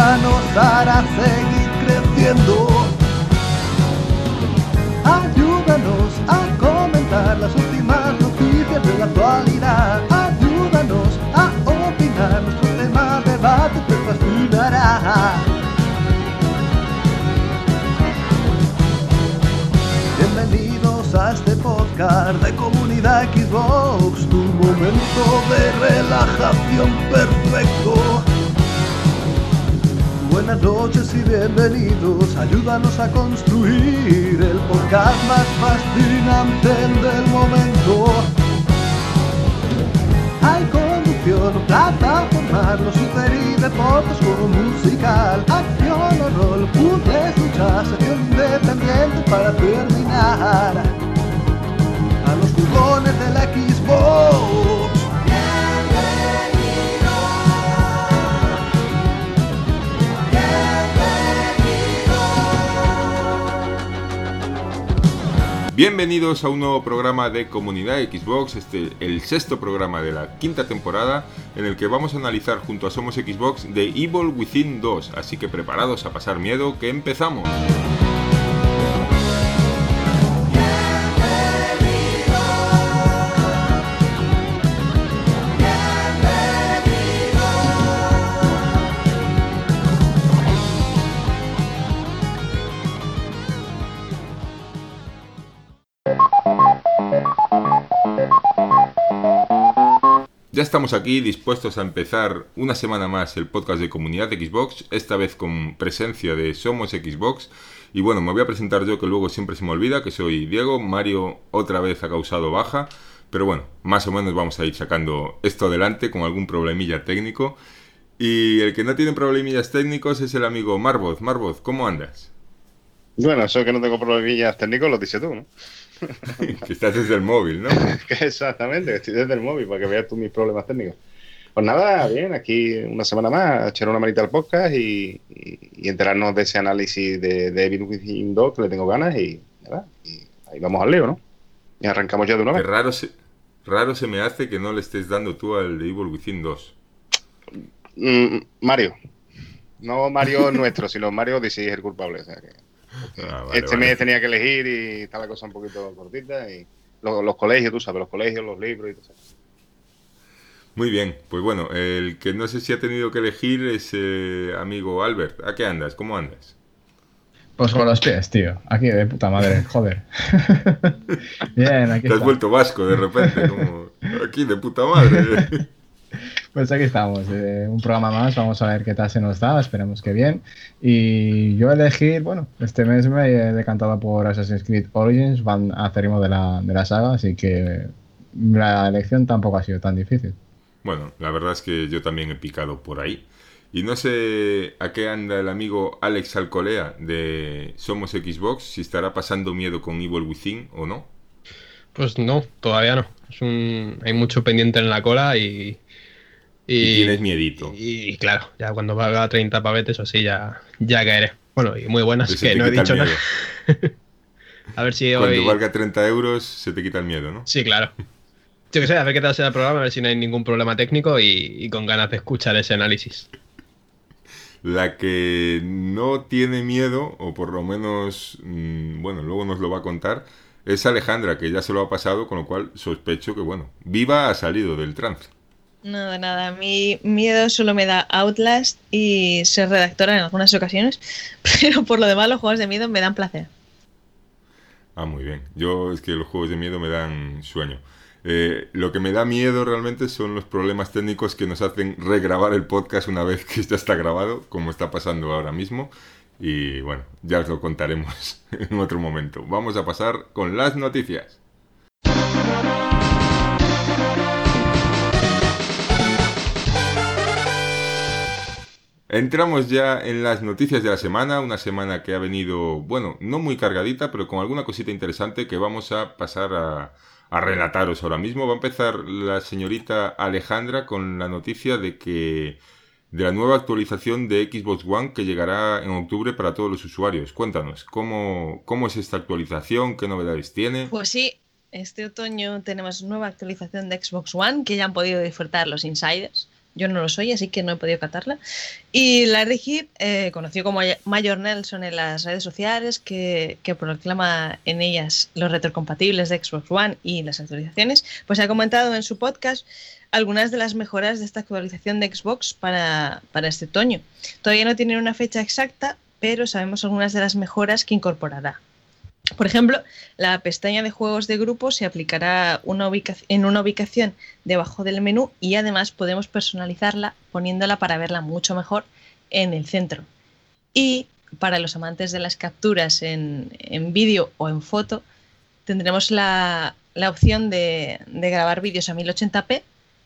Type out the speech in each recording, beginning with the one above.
escucha nos seguir creciendo. Ayúdanos a comentar las últimas noticias de la actualidad. Ayúdanos a opinar. Nuestro tema de debate te fascinará. Bienvenidos a este podcast de comunidad Xbox, tu momento de relajación perfecto. Buenas noches y bienvenidos, ayúdanos a construir el podcast más fascinante del momento. Hay conducción, plataforma, los super y deportes como musical, acción o rol, luchas, sección independiente para terminar. A los jugones de la Xbox. Bienvenidos a un nuevo programa de Comunidad Xbox, este el sexto programa de la quinta temporada en el que vamos a analizar junto a Somos Xbox The Evil Within 2, así que preparados a pasar miedo, que empezamos. Ya estamos aquí dispuestos a empezar una semana más el podcast de comunidad Xbox, esta vez con presencia de Somos Xbox. Y bueno, me voy a presentar yo que luego siempre se me olvida, que soy Diego, Mario otra vez ha causado baja, pero bueno, más o menos vamos a ir sacando esto adelante con algún problemilla técnico. Y el que no tiene problemillas técnicos es el amigo Marvoz. Marvoz, ¿cómo andas? Bueno, eso que no tengo problemillas técnicos lo dices tú. que estás desde el móvil, ¿no? Exactamente, estoy desde el móvil para que veas tú mis problemas técnicos. Pues nada, bien, aquí una semana más, echar una manita al podcast y, y- y enterarnos de ese análisis de, de Evil Within 2 que le tengo ganas y, y ahí vamos al lío, ¿no? Y arrancamos ya de una Qué vez. raro se, raro se me hace que no le estés dando tú al Evil Within 2. Mm, Mario. No Mario nuestro, sino Mario Odyssey es el culpable. o sea que- Ah, vale, este vale. mes tenía que elegir y está la cosa un poquito cortita. Y los, los colegios, tú sabes, los colegios, los libros y todo eso. Muy bien, pues bueno, el que no sé si ha tenido que elegir es eh, amigo Albert. ¿A qué andas? ¿Cómo andas? Pues con los pies, tío. Aquí de puta madre, joder. Bien, aquí Te has está. vuelto vasco de repente, como aquí de puta madre. Pues aquí estamos. eh, un programa más. Vamos a ver qué tal se nos da. Esperemos que bien. Y yo elegí, bueno, este mes me he decantado por Assassin's Creed Origins, van a de la, de la saga, así que la elección tampoco ha sido tan difícil. Bueno, la verdad es que yo también he picado por ahí. Y no sé a qué anda el amigo Alex Alcolea de Somos Xbox, si estará pasando miedo con Evil Within o no. Pues no, todavía no. Es un... Hay mucho pendiente en la cola y. Y tienes miedito. Y, claro, ya cuando valga 30 pavetes o así ya, ya caeré. Bueno, y muy buenas, que no he dicho nada. A ver si Cuando hoy. valga 30 euros se te quita el miedo, ¿no? Sí, claro. Yo que sé, a ver qué tal será el programa, a ver si no hay ningún problema técnico y, y con ganas de escuchar ese análisis. La que no tiene miedo, o por lo menos, mm, bueno, luego nos lo va a contar, es Alejandra, que ya se lo ha pasado, con lo cual sospecho que, bueno, viva ha salido del trance. Nada, nada. A mí miedo solo me da Outlast y ser redactora en algunas ocasiones, pero por lo demás los juegos de miedo me dan placer. Ah, muy bien. Yo es que los juegos de miedo me dan sueño. Eh, lo que me da miedo realmente son los problemas técnicos que nos hacen regrabar el podcast una vez que ya está grabado, como está pasando ahora mismo. Y bueno, ya os lo contaremos en otro momento. Vamos a pasar con las noticias. Entramos ya en las noticias de la semana, una semana que ha venido, bueno, no muy cargadita, pero con alguna cosita interesante que vamos a pasar a, relataros ahora mismo. Va a empezar la señorita Alejandra con la noticia de que de la nueva actualización de Xbox One que llegará en octubre para todos los usuarios. Cuéntanos, ¿cómo, cómo es esta actualización? ¿Qué novedades tiene? Pues sí, este otoño tenemos nueva actualización de Xbox One que ya han podido disfrutar los insiders. Yo no lo soy, así que no he podido catarla. Y Larry Heap, eh, conocido como Mayor Nelson en las redes sociales, que, que, proclama en ellas los retrocompatibles de Xbox One y las actualizaciones, pues ha comentado en su podcast algunas de las mejoras de esta actualización de Xbox para, para este otoño. Todavía no tienen una fecha exacta, pero sabemos algunas de las mejoras que incorporará. Por ejemplo, la pestaña de juegos de grupo se aplicará en una ubicación debajo del menú y además podemos personalizarla poniéndola para verla mucho mejor en el centro. Y para los amantes de las capturas en, vídeo o en foto, tendremos la, opción de, de, grabar vídeos a 1080p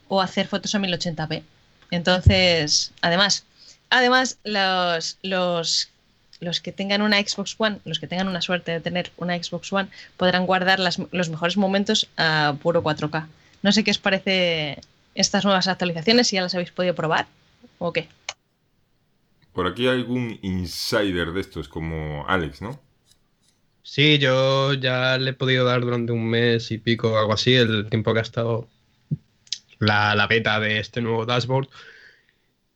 o hacer fotos a 1080p. Entonces, además, además los, los los que tengan una Xbox One, los que tengan una suerte de tener una Xbox One, podrán guardar los mejores momentos a puro 4K. No sé qué os parece estas nuevas actualizaciones, si ya las habéis podido probar o qué. Por aquí hay algún insider de estos, como Alex, ¿no? Sí, yo ya le he podido dar durante un mes y pico, o algo así, el tiempo que ha estado la, la beta de este nuevo dashboard.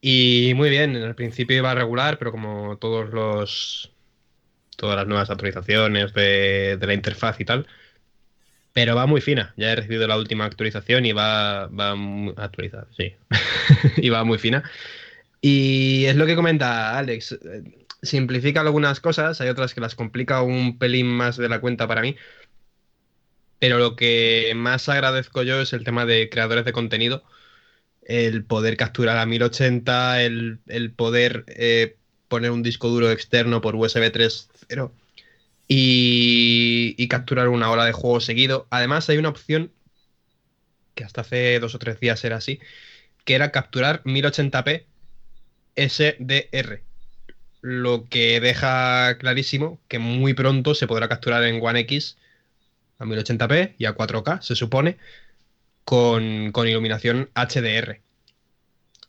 Y muy bien, al principio iba a regular, pero como todos los todas las nuevas actualizaciones de, la interfaz y tal, pero va muy fina. Ya he recibido la última actualización y va, va actualizada, sí. y va muy fina. Y es lo que comenta Alex. Simplifica algunas cosas, hay otras que las complica un pelín más de la cuenta para mí. Pero lo que más agradezco yo es el tema de creadores de contenido el poder capturar a 1080, el, poder eh, poner un disco duro externo por USB 3.0 y, y capturar una hora de juego seguido. Además hay una opción que hasta hace dos o tres días era así, que era capturar 1080p SDR. Lo que deja clarísimo que muy pronto se podrá capturar en One X a 1080p y a 4K, se supone, con, iluminación HDR.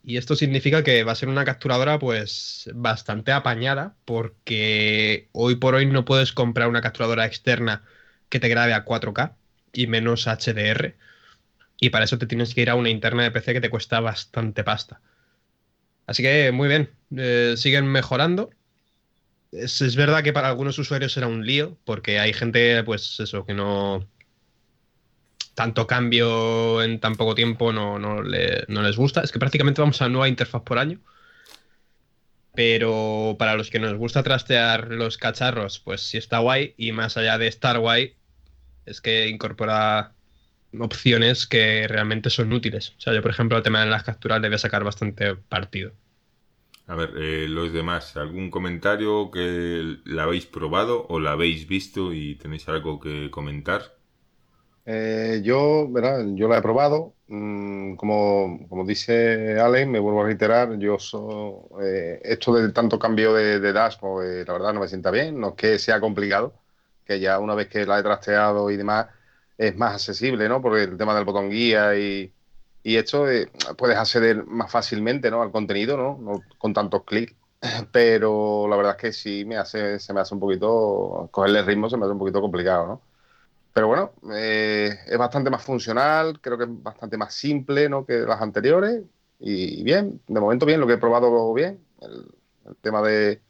Y esto significa que va a ser una capturadora pues bastante apañada porque hoy por hoy no puedes comprar una capturadora externa que te grabe a 4K y menos HDR. Y para eso te tienes que ir a una interna de PC que te cuesta bastante pasta. Así que muy bien, eh, siguen mejorando. Es, es verdad que para algunos usuarios era un lío porque hay gente pues eso que no, tanto cambio en tan poco tiempo no, no, les gusta. Es que prácticamente vamos a nueva interfaz por año. Pero para los que nos gusta trastear los cacharros, pues sí está guay. Y más allá de estar guay, es que incorpora opciones que realmente son útiles. O sea, yo, por ejemplo, el tema de las capturas le voy a sacar bastante partido. A ver, eh, los demás, ¿algún comentario que la habéis probado o la habéis visto y tenéis algo que comentar? Eh, yo, ¿verdad? yo la he probado. Mm, como, como, dice Ale, me vuelvo a reiterar, yo eh, esto de tanto cambio de, de pues, la verdad no me sienta bien. No es que sea complicado, que ya una vez que la he trasteado y demás, es más accesible, ¿no? Porque el tema del botón guía y, y esto eh, puedes acceder más fácilmente, ¿no? Al contenido, ¿no? no con tantos clics. Pero la verdad es que sí me hace, se me hace un poquito, cogerle ritmo se me hace un poquito complicado, ¿no? Pero bueno, es bastante más funcional, creo que es bastante más simple ¿no? que las anteriores. Y bien, de momento bien, lo que he probado bien. El, tema de,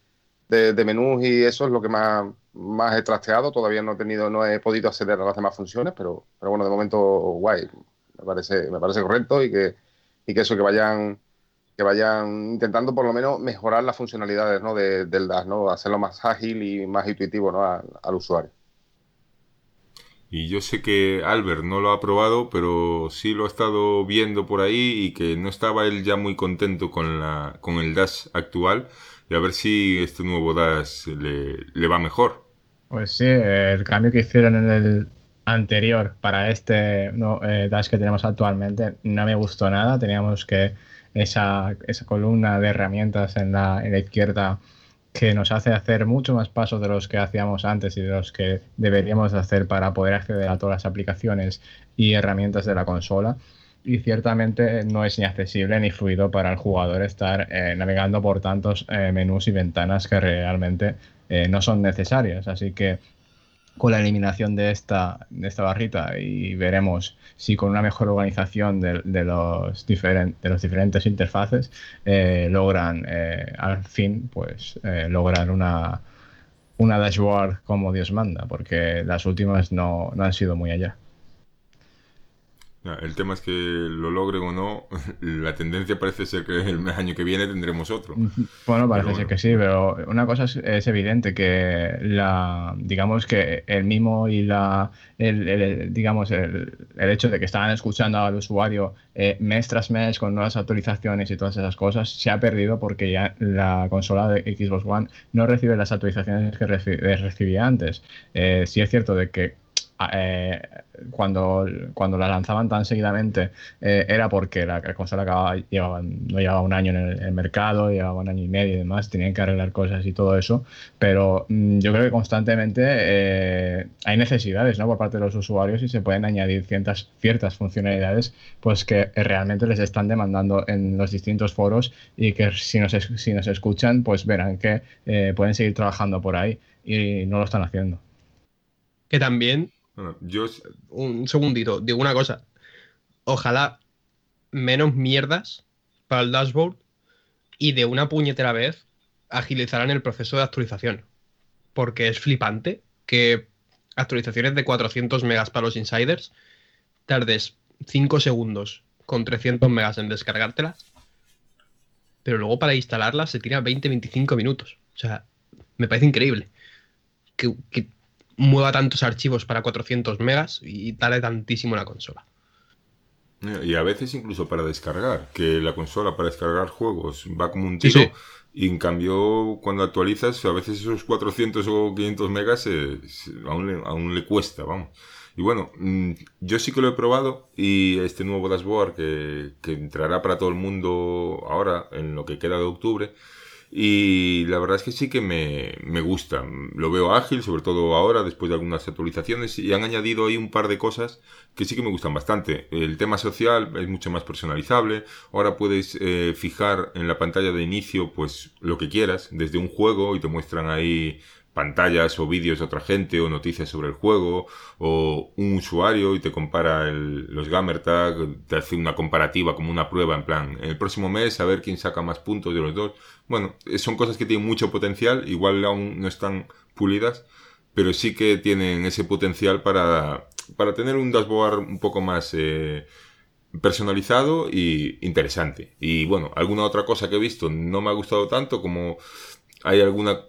de, menús y eso es lo que más, más he trasteado. Todavía no he tenido, no he podido acceder a las demás funciones, pero, pero bueno, de momento guay. Me parece, me parece correcto y que, y que eso que vayan que vayan intentando por lo menos mejorar las funcionalidades ¿no? de, del DAS, ¿no? hacerlo más ágil y más intuitivo ¿no? al usuario. Y yo sé que Albert no lo ha probado, pero sí lo ha estado viendo por ahí y que no estaba él ya muy contento con, la, con el Dash actual. Y a ver si este nuevo Dash le, va mejor. Pues sí, el cambio que hicieron en el anterior para este eh, Dash que tenemos actualmente no me gustó nada. Teníamos que esa, esa columna de herramientas en la, en la izquierda que nos hace hacer mucho más pasos de los que hacíamos antes y de los que deberíamos hacer para poder acceder a todas las aplicaciones y herramientas de la consola. Y ciertamente no es ni accesible ni fluido para el jugador estar eh, navegando por tantos eh, menús y ventanas que realmente eh, no son necesarias. Así que con la eliminación de esta, de esta barrita y veremos si con una mejor organización de, los, diferen, de los diferentes interfaces eh, logran eh, al fin pues eh, lograr una, una dashboard como Dios manda, porque las últimas no, no han sido muy allá. El tema es que lo logren o no, la tendencia parece ser que el año que viene tendremos otro. Bueno, parece ser que sí, pero una cosa es, evidente que la, digamos que el mimo y la, el, digamos el, hecho de que estaban escuchando al usuario eh, mes tras mes con nuevas actualizaciones y todas esas cosas se ha perdido porque ya la consola de Xbox One no recibe las actualizaciones que recibía antes. Eh, sí es cierto de que eh, cuando, cuando la lanzaban tan seguidamente eh, era porque la, consola acababa, llevaba, no llevaba un año en el, mercado, llevaba un año y medio y demás, tenían que arreglar cosas y todo eso, pero mm, yo creo que constantemente eh, hay necesidades ¿no? por parte de los usuarios y se pueden añadir ciertas, ciertas funcionalidades pues que realmente les están demandando en los distintos foros y que si nos, si nos escuchan pues verán que pueden seguir trabajando por ahí y no lo están haciendo. Que también Un segundito, digo una cosa. Ojalá menos mierdas para el dashboard y de una puñetera vez agilizaran el proceso de actualización. Porque es flipante que actualizaciones de 400 megas para los insiders tardes 5 segundos con 300 megas en descargártelas, pero luego para instalarlas se tira 20-25 minutos. O sea, me parece increíble que mueva tantos archivos para 400 megas y tarde tantísimo la consola. Y a veces incluso para descargar, que la consola para descargar juegos va como un tiro. Y en cambio, cuando actualizas, a veces esos 400 o 500 megas aún, le, cuesta, vamos. Y bueno, mm, yo sí que lo he probado y este nuevo dashboard que, que entrará para todo el mundo ahora, en lo que queda de octubre, y la verdad es que sí que me, me, gusta. Lo veo ágil, sobre todo ahora, después de algunas actualizaciones, y han añadido ahí un par de cosas que sí que me gustan bastante. El tema social es mucho más personalizable. Ahora puedes eh, fijar en la pantalla de inicio, pues lo que quieras, desde un juego, y te muestran ahí pantallas o vídeos de otra gente o noticias sobre el juego o un usuario y te compara los gamer tag, te hace una comparativa como una prueba en plan, en el próximo mes a ver quién saca más puntos de los dos. Bueno, son cosas que tienen mucho potencial, igual aún no están pulidas, pero sí que tienen ese potencial para, para tener un dashboard un poco más eh, personalizado y interesante. Y bueno, alguna otra cosa que he visto no me ha gustado tanto como hay alguna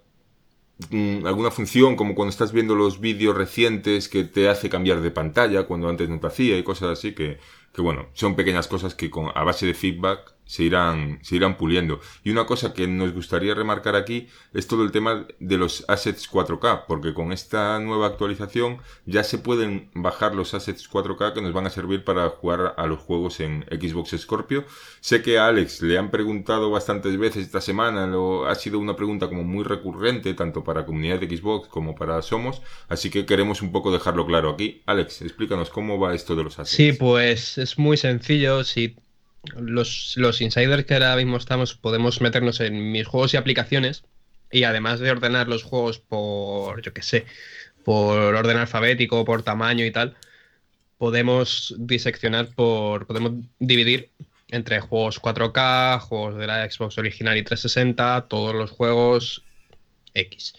alguna función como cuando estás viendo los vídeos recientes que te hace cambiar de pantalla cuando antes no te hacía y cosas así que, que bueno, son pequeñas cosas que con, a base de feedback se irán, se irán puliendo. Y una cosa que nos gustaría remarcar aquí es todo el tema de los assets 4K, porque con esta nueva actualización ya se pueden bajar los assets 4K que nos van a servir para jugar a los juegos en Xbox Scorpio. Sé que a Alex le han preguntado bastantes veces esta semana, lo, ha sido una pregunta como muy recurrente, tanto para comunidad de Xbox como para Somos, así que queremos un poco dejarlo claro aquí. Alex, explícanos cómo va esto de los assets. Sí, pues es muy sencillo. Si los, los insiders que ahora mismo estamos, podemos meternos en mis juegos y aplicaciones y además de ordenar los juegos por, yo qué sé, por orden alfabético, por tamaño y tal, podemos diseccionar por, podemos dividir entre juegos 4K, juegos de la Xbox original y 360, todos los juegos X.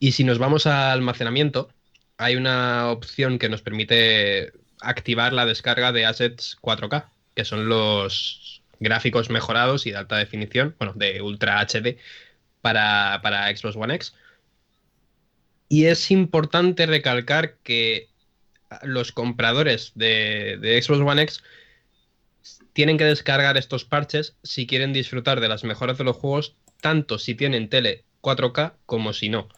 Y si nos vamos a almacenamiento, hay una opción que nos permite activar la descarga de assets 4K que son los gráficos mejorados y de alta definición, bueno, de Ultra HD para, Xbox One X. Y es importante recalcar que los compradores de, de, Xbox One X tienen que descargar estos parches si quieren disfrutar de las mejoras de los juegos, tanto si tienen tele 4K como si no.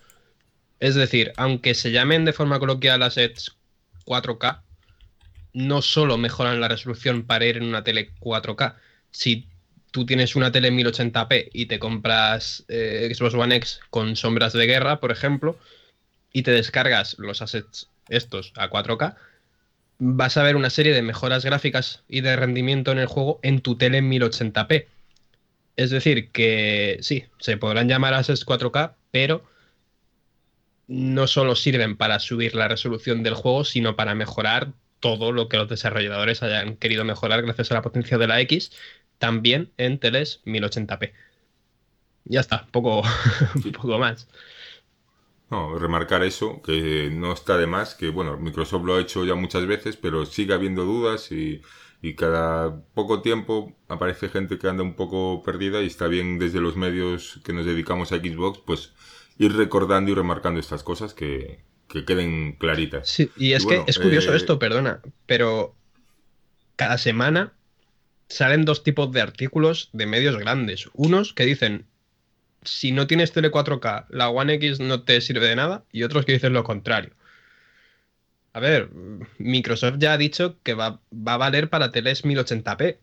Es decir, aunque se llamen de forma coloquial assets 4K, no solo mejoran la resolución para ir en una tele 4K, si tú tienes una tele 1080p y te compras eh, Xbox One X con sombras de guerra, por ejemplo, y te descargas los assets estos a 4K, vas a ver una serie de mejoras gráficas y de rendimiento en el juego en tu tele 1080p. Es decir, que sí, se podrán llamar assets 4K, pero no solo sirven para subir la resolución del juego, sino para mejorar todo lo que los desarrolladores hayan querido mejorar gracias a la potencia de la X, también en teles 1080p. Ya está, poco, un poco más. No, remarcar eso, que no está de más, que bueno, Microsoft lo ha hecho ya muchas veces, pero sigue habiendo dudas y, y cada poco tiempo aparece gente que anda un poco perdida y está bien desde los medios que nos dedicamos a Xbox, pues ir recordando y remarcando estas cosas que, que queden claritas. Sí, y es que es curioso eh, esto, perdona, pero cada semana salen dos tipos de artículos de medios grandes. Unos que dicen, si no tienes tele 4K, la One X no te sirve de nada, y otros que dicen lo contrario. A ver, Microsoft ya ha dicho que va, a valer para teles 1080p.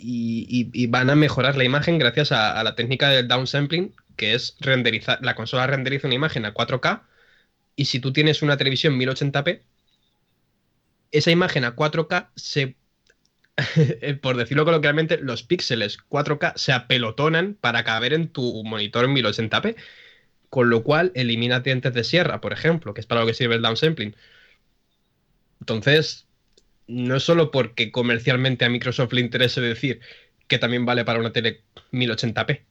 Y, van a mejorar la imagen gracias a, la técnica del downsampling, que es renderizar. La consola renderiza una imagen a 4K, y si tú tienes una televisión 1080p, esa imagen a 4K se Eh, por decirlo coloquialmente, los píxeles 4K se apelotonan para caber en tu monitor en 1080p. Con lo cual elimina dientes de sierra, por ejemplo, que es para lo que sirve el downsampling. Entonces, no es solo porque comercialmente a Microsoft le interese decir que también vale para una tele 1080p,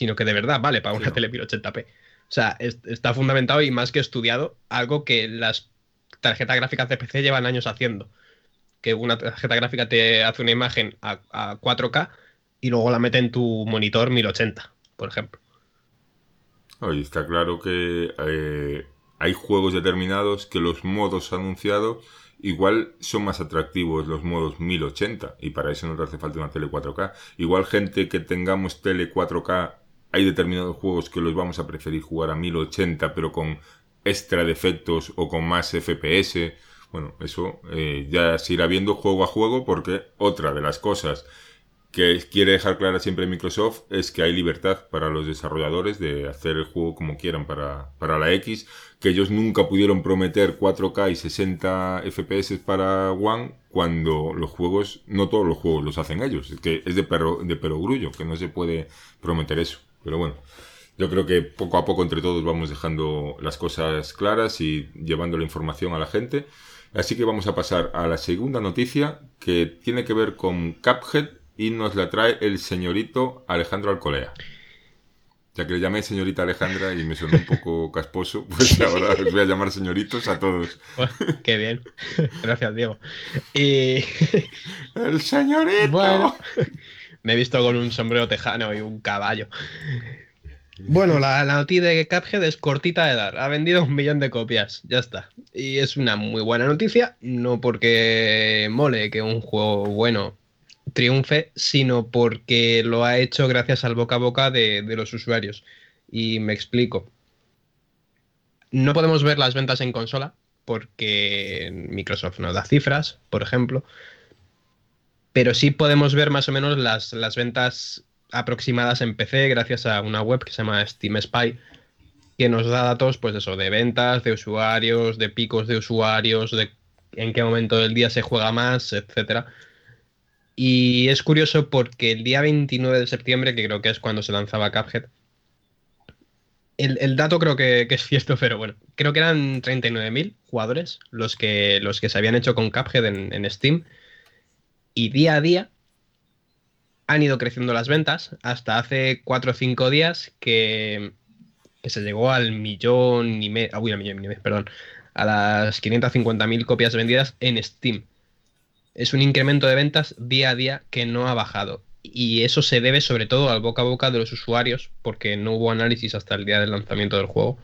sino que de verdad vale para una tele 1080p. O sea, está fundamentado y más que estudiado, algo que las tarjetas gráficas de PC llevan años haciendo que una tarjeta gráfica te hace una imagen a, 4K y luego la mete en tu monitor 1080, por ejemplo. Oye, está claro que eh, hay juegos determinados que los modos anunciados igual son más atractivos los modos 1080 y para eso no te hace falta una tele 4K. Igual gente que tengamos tele 4K, hay determinados juegos que los vamos a preferir jugar a 1080 pero con extra defectos o con más FPS bueno, eso eh, ya se irá viendo juego a juego porque otra de las cosas que quiere dejar clara siempre Microsoft es que hay libertad para los desarrolladores de hacer el juego como quieran para, para la X, que ellos nunca pudieron prometer 4K y 60 FPS para One cuando los juegos, no todos los juegos los hacen ellos, es que es de perro, de perogrullo, que no se puede prometer eso. Pero bueno, yo creo que poco a poco entre todos vamos dejando las cosas claras y llevando la información a la gente. Así que vamos a pasar a la segunda noticia que tiene que ver con Cuphead y nos la trae el señorito Alejandro Alcolea. Ya que le llamé señorita Alejandra y me sonó un poco casposo, pues ahora os voy a llamar señoritos a todos. qué bien. Gracias, Diego. Y... El señorito. Bueno, me he visto con un sombrero tejano y un caballo. Bueno, la, noticia de Cuphead es cortita de dar. Ha vendido un millón de copias. Ya está. Y es una muy buena noticia. No porque mole que un juego bueno triunfe, sino porque lo ha hecho gracias al boca a boca de, de los usuarios. Y me explico. No podemos ver las ventas en consola porque Microsoft no da cifras, por ejemplo. Pero sí podemos ver más o menos las, las ventas aproximadas en PC gracias a una web que se llama Steam Spy, que nos da datos, pues eso, de ventas, de usuarios, de picos de usuarios, de en qué momento del día se juega más, etcétera. Y es curioso porque el día 29 de septiembre, que creo que es cuando se lanzaba Cuphead, el, dato creo que, es cierto, pero bueno, creo que eran 39.000 jugadores los que, los que se habían hecho con Cuphead en Steam. Y día a día han ido creciendo las ventas hasta hace 4 o 5 días que, se llegó al millón y medio, ah, millón perdón, a las 550.000 copias vendidas en Steam. Es un incremento de ventas día a día que no ha bajado. Y eso se debe sobre todo al boca a boca de los usuarios, porque no hubo análisis hasta el día del lanzamiento del juego.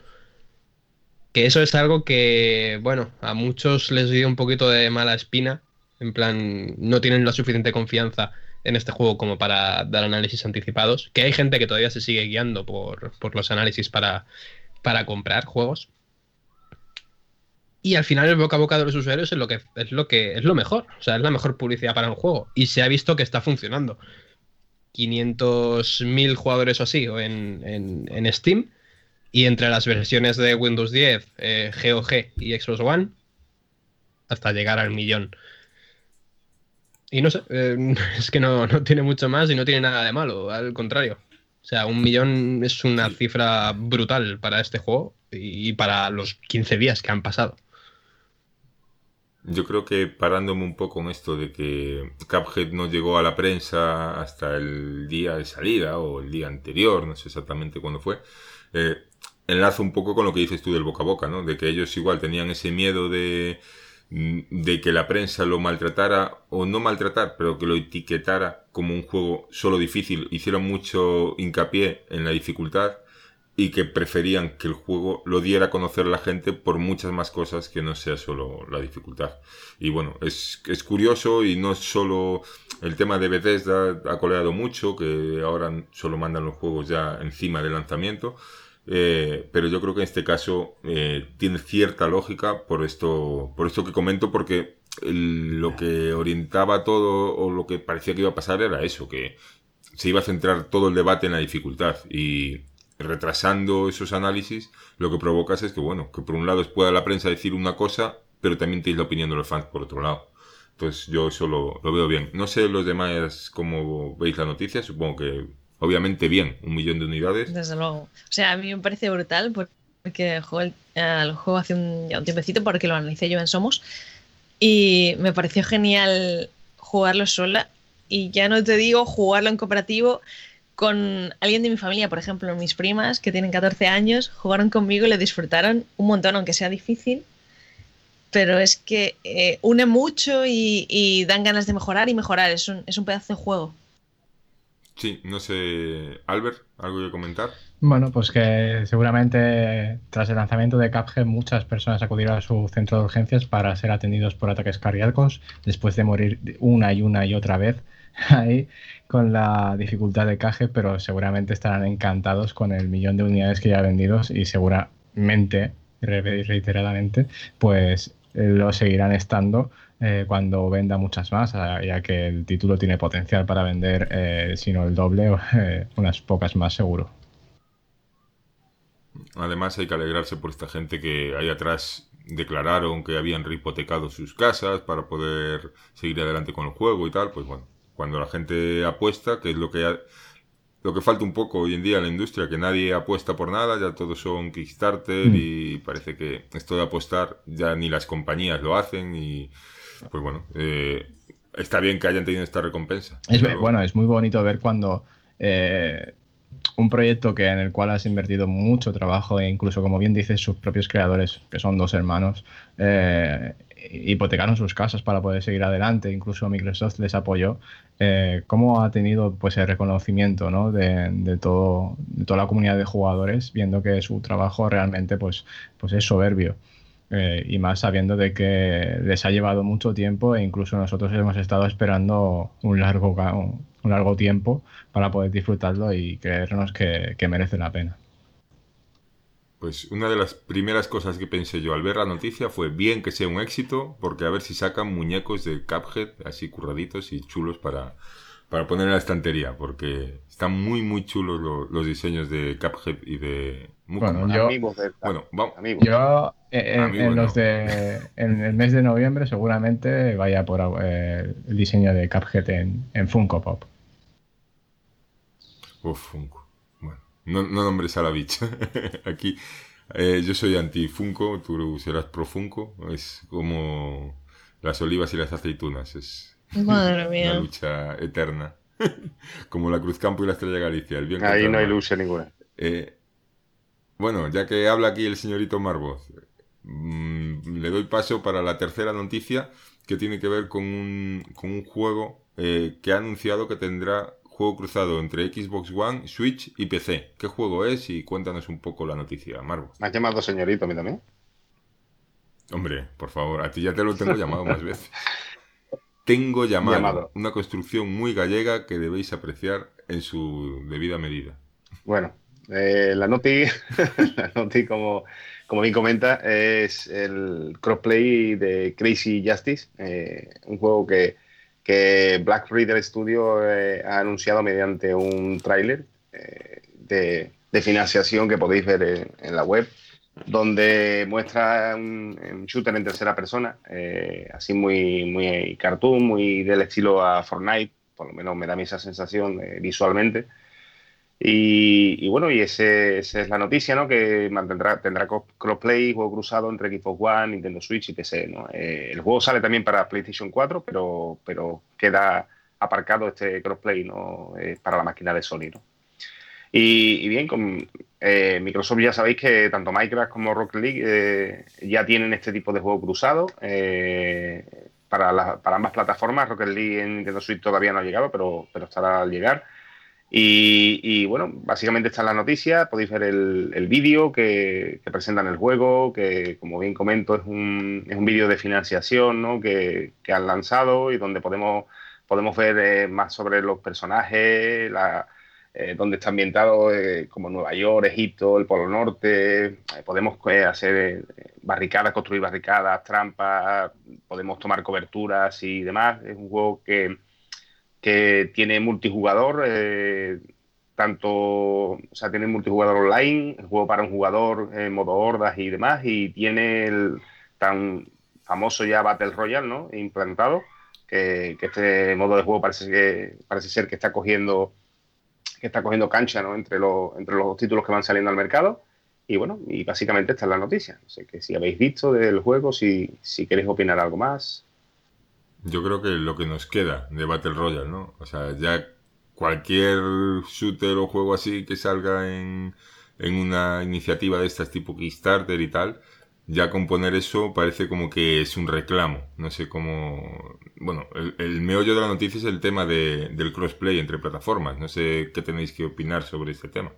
Que eso es algo que, bueno, a muchos les dio un poquito de mala espina. En plan, no tienen la suficiente confianza en este juego como para dar análisis anticipados, que hay gente que todavía se sigue guiando por, los análisis para, para comprar juegos. Y al final el boca a boca de los usuarios es lo que es lo que es lo mejor, o sea, es la mejor publicidad para un juego y se ha visto que está funcionando. 500.000 jugadores o así en, en, Steam y entre las versiones de Windows 10, eh, GOG y Xbox One hasta llegar al millón. Y no sé, eh, es que no, tiene mucho más y no tiene nada de malo, al contrario. O sea, un millón es una cifra brutal para este juego y para los 15 días que han pasado. Yo creo que parándome un poco en esto de que Cuphead no llegó a la prensa hasta el día de salida o el día anterior, no sé exactamente cuándo fue, eh, enlazo un poco con lo que dices tú del boca a boca, ¿no? De que ellos igual tenían ese miedo de, de que la prensa lo maltratara o no maltratar, pero que lo etiquetara como un juego solo difícil. Hicieron mucho hincapié en la dificultad y que preferían que el juego lo diera a conocer la gente por muchas más cosas que no sea solo la dificultad. Y bueno, es, es curioso y no es solo el tema de Bethesda ha coleado mucho, que ahora solo mandan los juegos ya encima del lanzamiento. Eh, pero yo creo que en este caso eh, tiene cierta lógica por esto, por esto que comento, porque lo que orientaba todo o lo que parecía que iba a pasar era eso, que se iba a centrar todo el debate en la dificultad y retrasando esos análisis, lo que provocas es que, bueno, que por un lado pueda la prensa decir una cosa, pero también tienes la opinión de los fans por otro lado. Entonces yo eso lo, veo bien. No sé los demás cómo veis la noticia, supongo que obviamente bien, un millón de unidades. Desde luego. O sea, a mí me parece brutal porque juego el, juego hace un, ya un tiempecito porque lo analicé yo en Somos y me pareció genial jugarlo sola y ya no te digo jugarlo en cooperativo con alguien de mi familia, por ejemplo, mis primas que tienen 14 años, jugaron conmigo y le disfrutaron un montón, aunque sea difícil. Pero es que eh, une mucho y, dan ganas de mejorar y mejorar. Es un, es un pedazo de juego. Sí, no sé, Albert, ¿algo que comentar? Bueno, pues que seguramente tras el lanzamiento de Cuphead muchas personas acudieron a su centro de urgencias para ser atendidos por ataques cardíacos después de morir una y una y otra vez ahí con la dificultad de caje, pero seguramente estarán encantados con el millón de unidades que ya ha vendido y seguramente, reiteradamente, pues eh, lo seguirán estando eh, cuando venda muchas más, ya que el título tiene potencial para vender, eh, si no el doble, unas pocas más seguro. Además hay que alegrarse por esta gente que ahí atrás declararon que habían rehipotecado sus casas para poder seguir adelante con el juego y tal, pues bueno, cuando la gente apuesta, que es lo que lo que falta un poco hoy en día en la industria, que nadie apuesta por nada, ya todos son Kickstarter mm. y parece que esto de apostar ya ni las compañías lo hacen y pues bueno, eh, está bien que hayan tenido esta recompensa. Es, Bueno, es muy bonito ver cuando eh, un proyecto que en el cual has invertido mucho trabajo e incluso, como bien dices, sus propios creadores, que son dos hermanos, eh, hipotecaron sus casas para poder seguir adelante, incluso Microsoft les apoyó, eh, cómo ha tenido pues el reconocimiento ¿no? de, todo, de toda la comunidad de jugadores, viendo que su trabajo realmente pues, pues es soberbio. Eh, y más sabiendo de que les ha llevado mucho tiempo e incluso nosotros hemos estado esperando un largo, un largo tiempo para poder disfrutarlo y creernos que, que merece la pena. Pues una de las primeras cosas que pensé yo al ver la noticia fue bien que sea un éxito, porque a ver si sacan muñecos de Cuphead así curraditos y chulos para, para poner en la estantería, porque están muy, muy chulos los diseños de Cuphead y de Bueno, yo, bueno, vamos. yo en, los de, en el mes de noviembre seguramente vaya por eh, el diseño de Cuphead en, en Funko Pop. Uf, Funko. No, no nombres a la bicha. Aquí eh, yo soy anti-Funko, tú serás pro-Funko. Es como las olivas y las aceitunas. Es Madre mía. una lucha eterna. como la Cruz Campo y la Estrella Galicia. Ahí no hay lucha ninguna. Eh, bueno, ya que habla aquí el señorito Marvoz, mm, le doy paso para la tercera noticia que tiene que ver con un, con un juego eh, que ha anunciado que tendrá Juego cruzado entre Xbox One, Switch y PC. ¿Qué juego es? Y cuéntanos un poco la noticia, Marvo. ¿Me has llamado señorito a mí también? Hombre, por favor, a ti ya te lo tengo llamado más veces. Tengo llamado, Una construcción muy gallega que debéis apreciar en su debida medida. Bueno, eh, la noti, la noti como, como bien comenta, es el crossplay de Crazy Justice, eh, un juego que que Black Reader Studio eh, ha anunciado mediante un tráiler eh, de, financiación que podéis ver en, la web, donde muestra un, shooter en tercera persona, así muy, muy cartoon, muy del estilo a Fortnite, por lo menos me da esa sensación visualmente. Y, bueno, y ese, esa es la noticia, ¿no? Que mantendrá, tendrá crossplay, juego cruzado entre Xbox One, Nintendo Switch y PC, ¿no? Eh, el juego sale también para PlayStation 4, pero, pero queda aparcado este crossplay, ¿no? Eh, para la máquina de Sony, ¿no? Y, bien, con eh, Microsoft ya sabéis que tanto Minecraft como Rocket League ya tienen este tipo de juego cruzado para, para ambas plataformas. Rocket League en Nintendo Switch todavía no ha llegado, pero, pero estará al llegar. Y, bueno, básicamente está la noticia, podéis ver el, vídeo que, presentan el juego, que como bien comento es un, es un vídeo de financiación ¿no? que, han lanzado y donde podemos, podemos ver eh, más sobre los personajes, la, eh, donde está ambientado eh, como Nueva York, Egipto, el Polo Norte, podemos hacer barricadas, construir barricadas, trampas, podemos tomar coberturas y demás. Es un juego que que tiene multijugador, eh, tanto, o sea, tiene multijugador online, juego para un jugador en modo hordas y demás, y tiene el tan famoso ya Battle Royale, ¿no? Implantado, que, este modo de juego parece que parece ser que está cogiendo que está cogiendo cancha, ¿no? Entre los entre los títulos que van saliendo al mercado. Y bueno, y básicamente esta es la noticia. No sé que si habéis visto del juego, si, si queréis opinar algo más. Yo creo que lo que nos queda de Battle Royale, ¿no? O sea, ya cualquier shooter o juego así que salga en, en una iniciativa de estas tipo Kickstarter y tal, ya componer eso parece como que es un reclamo. No sé cómo... Bueno, el, el meollo de la noticia es el tema de, del crossplay entre plataformas. No sé qué tenéis que opinar sobre este tema.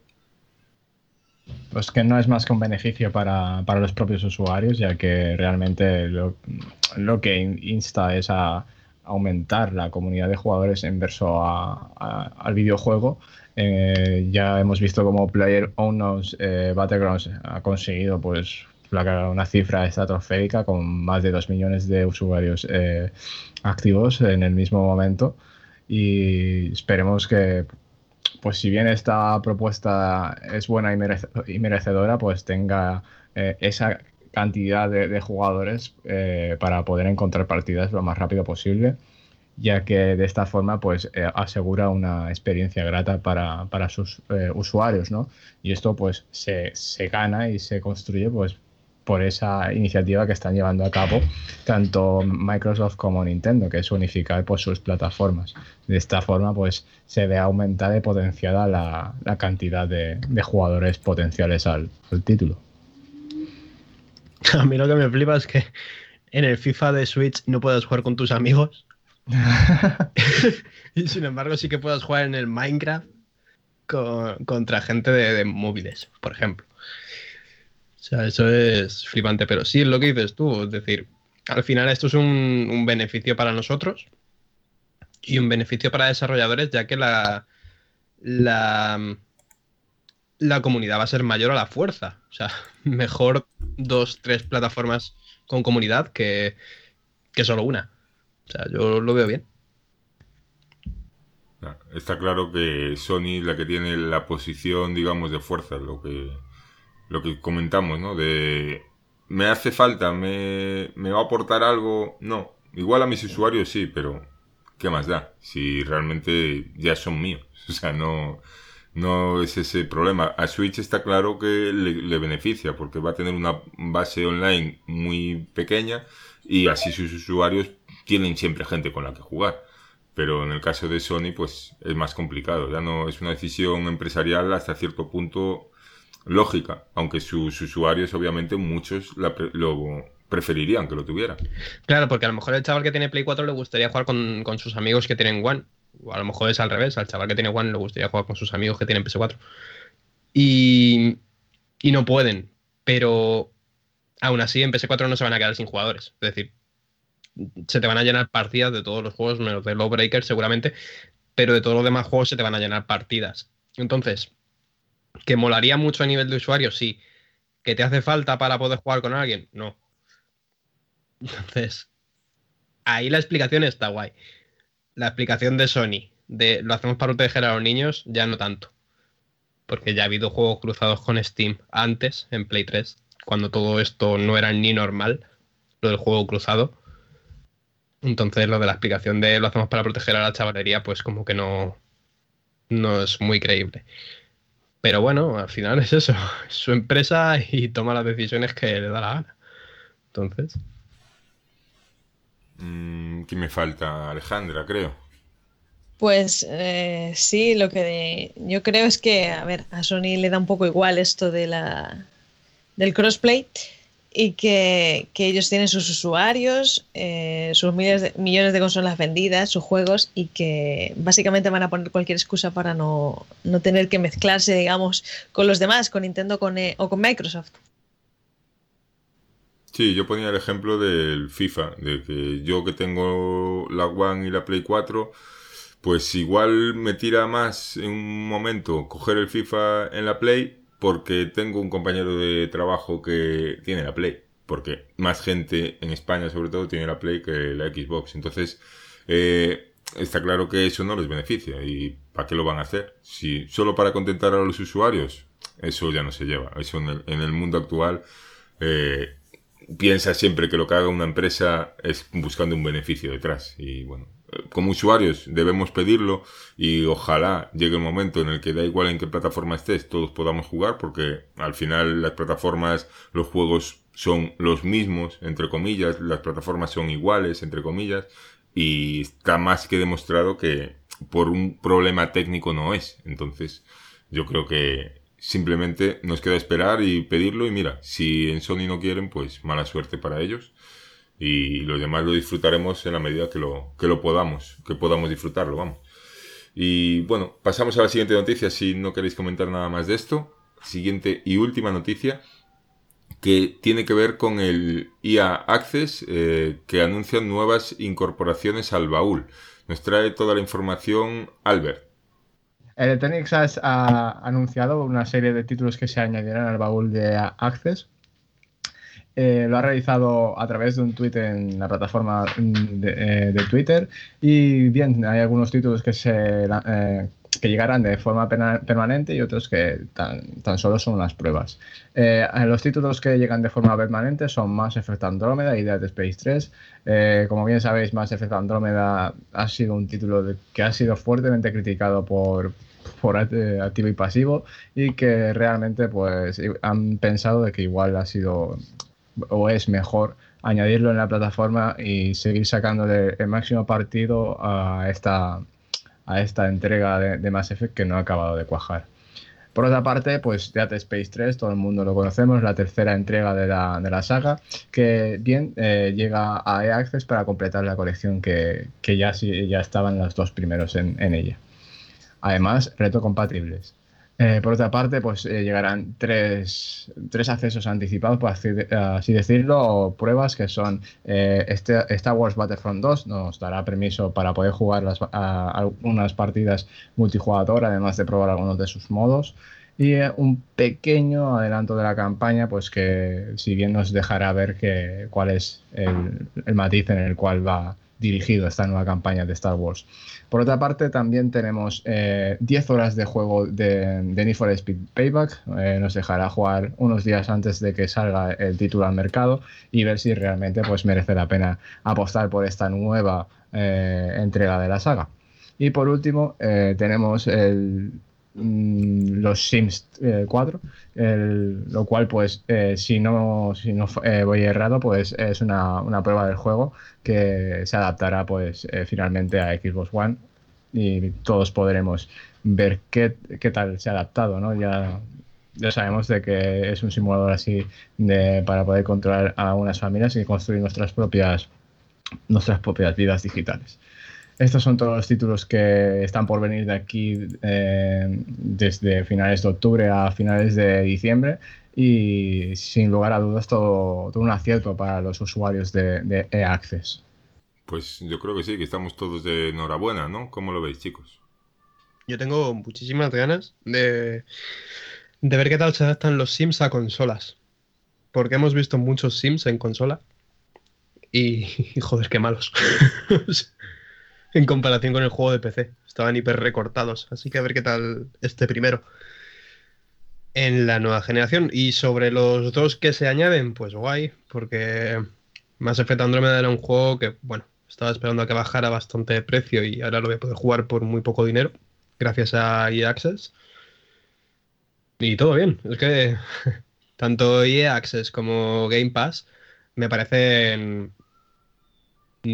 Pues que no es más que un beneficio para, los propios usuarios, ya que realmente lo, que insta es a aumentar la comunidad de jugadores en verso al videojuego. Eh, ya hemos visto como Player Unknown's eh, Battlegrounds ha conseguido pues una cifra estratosférica con más de 2 millones de usuarios eh, activos en el mismo momento y esperemos que pues si bien esta propuesta es buena y, merecedora, pues tenga eh, esa cantidad de, jugadores eh, para poder encontrar partidas lo más rápido posible, ya que de esta forma pues eh, asegura una experiencia grata para, sus usuarios, ¿no? Y esto pues se, se, gana y se construye pues por esa iniciativa que están llevando a cabo tanto Microsoft como Nintendo, que es unificar pues, sus plataformas. De esta forma, pues se ve aumentada y potenciada la, cantidad de, jugadores potenciales al, título. A mí lo que me flipa es que en el FIFA de Switch no puedes jugar con tus amigos. y sin embargo, sí que puedes jugar en el Minecraft contra gente de móviles, por ejemplo. O sea, eso es flipante, pero sí es lo que dices tú, es decir, al final esto es un, beneficio para nosotros y un beneficio para desarrolladores, ya que la, la, la comunidad va a ser mayor a la fuerza. O sea, mejor dos, tres plataformas con comunidad que, que solo una. O sea, yo lo veo bien. Está claro que Sony la que tiene la posición, digamos, de fuerza, lo que lo que comentamos, ¿no? De me hace falta, me, me va a aportar algo. No, igual a mis usuarios sí, pero ¿qué más da? Si realmente ya son míos. O sea, no, no es ese problema. A Switch está claro que le, beneficia porque va a tener una base online muy pequeña y así sus usuarios tienen siempre gente con la que jugar. Pero en el caso de Sony, pues es más complicado. Ya no es una decisión empresarial hasta cierto punto lógica, aunque sus usuarios obviamente muchos lo preferirían que lo tuviera. Claro, porque a lo mejor el chaval que tiene Play 4 le gustaría jugar con, sus amigos que tienen One. O a lo mejor es al revés, al chaval que tiene One le gustaría jugar con sus amigos que tienen PS4. Y, y no pueden, pero aún así en PS4 no se van a quedar sin jugadores. Es decir, se te van a llenar partidas de todos los juegos, menos de Lawbreaker seguramente, pero de todos los demás juegos se te van a llenar partidas. Entonces, ¿Que molaría mucho a nivel de usuario? Sí. ¿Que te hace falta para poder jugar con alguien? No. Entonces, ahí la explicación está guay. La explicación de Sony de lo hacemos para proteger a los niños, ya no tanto. Porque ya ha habido juegos cruzados con Steam antes, en Play 3, cuando todo esto no era ni normal, lo del juego cruzado. Entonces, lo de la explicación de lo hacemos para proteger a la chavalería, pues como que no, no es muy creíble. Pero bueno, al final es eso, es su empresa y toma las decisiones que le da la gana. Entonces. Mm, ¿Qué me falta? Alejandra, creo. Pues eh, sí, lo que yo creo es que, a ver, a Sony le da un poco igual esto de la, del crossplay y que, ellos tienen sus usuarios, eh, sus miles de, millones de consolas vendidas, sus juegos y que básicamente van a poner cualquier excusa para no, no tener que mezclarse, digamos, con los demás, con Nintendo con, eh, o con Microsoft. Sí, yo ponía el ejemplo del FIFA, de que yo que tengo la One y la Play 4 pues igual me tira más en un momento coger el FIFA en la Play porque tengo un compañero de trabajo que tiene la Play. Porque más gente en España sobre todo tiene la Play que la Xbox. Entonces, eh, está claro que eso no les beneficia. ¿Y para qué lo van a hacer? Si solo para contentar a los usuarios, eso ya no se lleva. Eso en el, en el mundo actual eh, piensa siempre que lo que haga una empresa es buscando un beneficio detrás. Y bueno, como usuarios debemos pedirlo y ojalá llegue el momento en el que da igual en qué plataforma estés, todos podamos jugar porque al final las plataformas, los juegos son los mismos, entre comillas, las plataformas son iguales, entre comillas, y está más que demostrado que por un problema técnico no es. Entonces, yo creo que simplemente nos queda esperar y pedirlo y mira, si en Sony no quieren, pues mala suerte para ellos y los demás lo disfrutaremos en la medida que lo, que lo podamos, que podamos disfrutarlo, vamos. Y bueno, pasamos a la siguiente noticia si no queréis comentar nada más de esto. Siguiente y última noticia que tiene que ver con el IA Access eh, que anuncian nuevas incorporaciones al baúl. Nos trae toda la información Albert. Electronics ha anunciado una serie de títulos que se añadirán al baúl de Access eh, lo ha realizado a través de un tweet en la plataforma de, eh, Twitter. Y bien, hay algunos títulos que, se, eh, que llegarán de forma permanente y otros que tan, tan solo son las pruebas. los títulos que llegan de forma permanente son Mass Effect Andromeda y Dead Space 3. como bien sabéis, Mass Effect Andromeda ha sido un título que ha sido fuertemente criticado por, por activo y pasivo y que realmente pues han pensado de que igual ha sido o es mejor añadirlo en la plataforma y seguir sacándole el máximo partido a esta, a esta entrega de, Mass Effect que no ha acabado de cuajar. Por otra parte, pues Dead Space 3, todo el mundo lo conocemos, la tercera entrega de la, de la saga, que bien eh, llega a EA Access para completar la colección que, que ya, ya estaban los dos primeros en, en ella. Además, retrocompatibles. Eh, por otra parte, pues eh, llegarán tres, tres, accesos anticipados, por así, decirlo, o pruebas que son eh, este, Star Wars Battlefront 2, nos dará permiso para poder jugar las, algunas partidas multijugador, además de probar algunos de sus modos. Y un pequeño adelanto de la campaña, pues que si bien nos dejará ver que, cuál es el, el matiz en el cual va dirigido esta nueva campaña de Star Wars. Por otra parte, también tenemos 10 eh, horas de juego de, de Need for Speed Payback. Eh, nos dejará jugar unos días antes de que salga el título al mercado y ver si realmente pues, merece la pena apostar por esta nueva eh, entrega de la saga. Y por último, tenemos el, Mm, los Sims 4, eh, lo cual pues eh, si no, si no eh, voy errado pues es una, una, prueba del juego que se adaptará pues finalmente a Xbox One y todos podremos ver qué, qué tal se ha adaptado, ¿no? Ya, ya sabemos de que es un simulador así de, para poder controlar a unas familias y construir nuestras propias nuestras propias vidas digitales. Estos son todos los títulos que están por venir de aquí eh, desde finales de octubre a finales de diciembre y sin lugar a dudas todo, un acierto para los usuarios de, de E-Access. Pues yo creo que sí, que estamos todos de enhorabuena, ¿no? ¿Cómo lo veis, chicos? Yo tengo muchísimas ganas de, de ver qué tal se adaptan los Sims a consolas. Porque hemos visto muchos Sims en consola. Y, y joder, qué malos. en comparación con el juego de PC. Estaban hiper recortados, así que a ver qué tal este primero. En la nueva generación. Y sobre los dos que se añaden, pues guay, porque Mass Effect Andromeda era un juego que, bueno, estaba esperando a que bajara bastante de precio y ahora lo voy a poder jugar por muy poco dinero, gracias a EA Access. Y todo bien. Es que tanto EA Access como Game Pass me parecen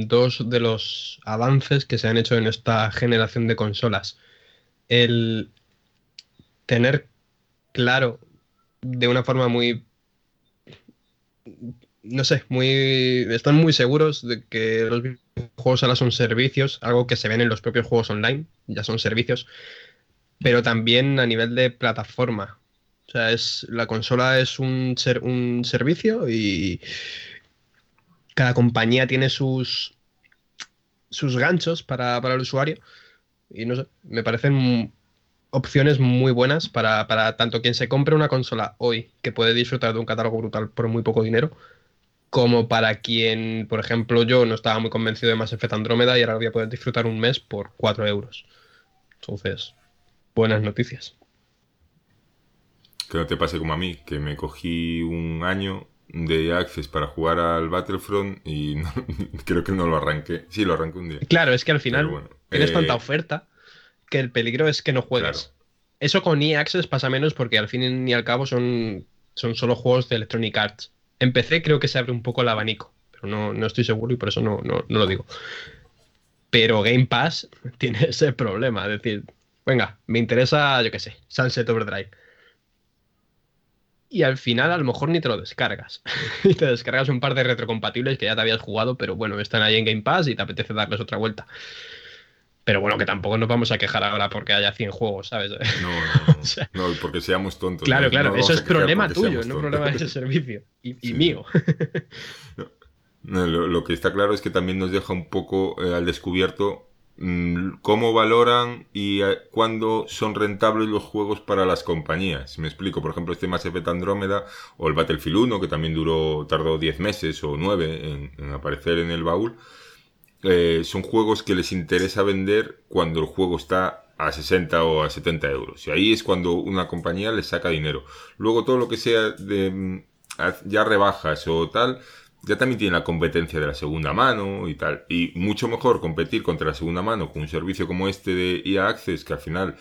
dos de los avances que se han hecho en esta generación de consolas. El tener claro de una forma muy no sé, muy están muy seguros de que los juegos ahora son servicios, algo que se ven en los propios juegos online, ya son servicios, pero también a nivel de plataforma. O sea, es la consola es un, un servicio y cada compañía tiene sus sus ganchos para, para el usuario y no sé, me parecen opciones muy buenas para, para, tanto quien se compre una consola hoy, que puede disfrutar de un catálogo brutal por muy poco dinero, como para quien, por ejemplo, yo no estaba muy convencido de Mass Effect Andrómeda y ahora voy a poder disfrutar un mes por 4 euros. Entonces, buenas noticias. Que no te pase como a mí, que me cogí un año de Access para jugar al Battlefront y creo que no lo arranqué. Sí, lo arranqué un día. Claro, es que al final tienes eh, tanta oferta que el peligro es que no juegues. Eso con EA Access pasa menos porque al fin y al cabo son, son solo juegos de Electronic Arts. En PC creo que se abre un poco el abanico, pero no, estoy seguro y por eso no, no, lo digo. Pero Game Pass tiene ese problema, es decir, venga, me interesa, yo qué sé, Sunset Overdrive. Y al final a lo mejor ni te lo descargas. y te descargas un par de retrocompatibles que ya te habías jugado, pero bueno, están ahí en Game Pass y te apetece darles otra vuelta. Pero bueno, que tampoco nos vamos a quejar ahora porque haya 100 juegos, ¿sabes? No, no, porque seamos tontos. Claro, claro, eso es problema tuyo, no problema de ese servicio. Y, mío. lo, que está claro es que también nos deja un poco eh, al descubierto cómo valoran y eh, cuándo son rentables los juegos para las compañías. Me explico, por ejemplo, este Mass Effect Andrómeda o el Battlefield 1, que también duró, tardó 10 meses o 9 en aparecer en el baúl eh, son juegos que les interesa vender cuando el juego está a 60 o a 70 euros. Y ahí es cuando una compañía les saca dinero. Luego todo lo que sea de mm, ya rebajas o tal, ya también tiene la competencia de la segunda mano y tal. Y mucho mejor competir contra la segunda mano con un servicio como este de EA Access, que al final,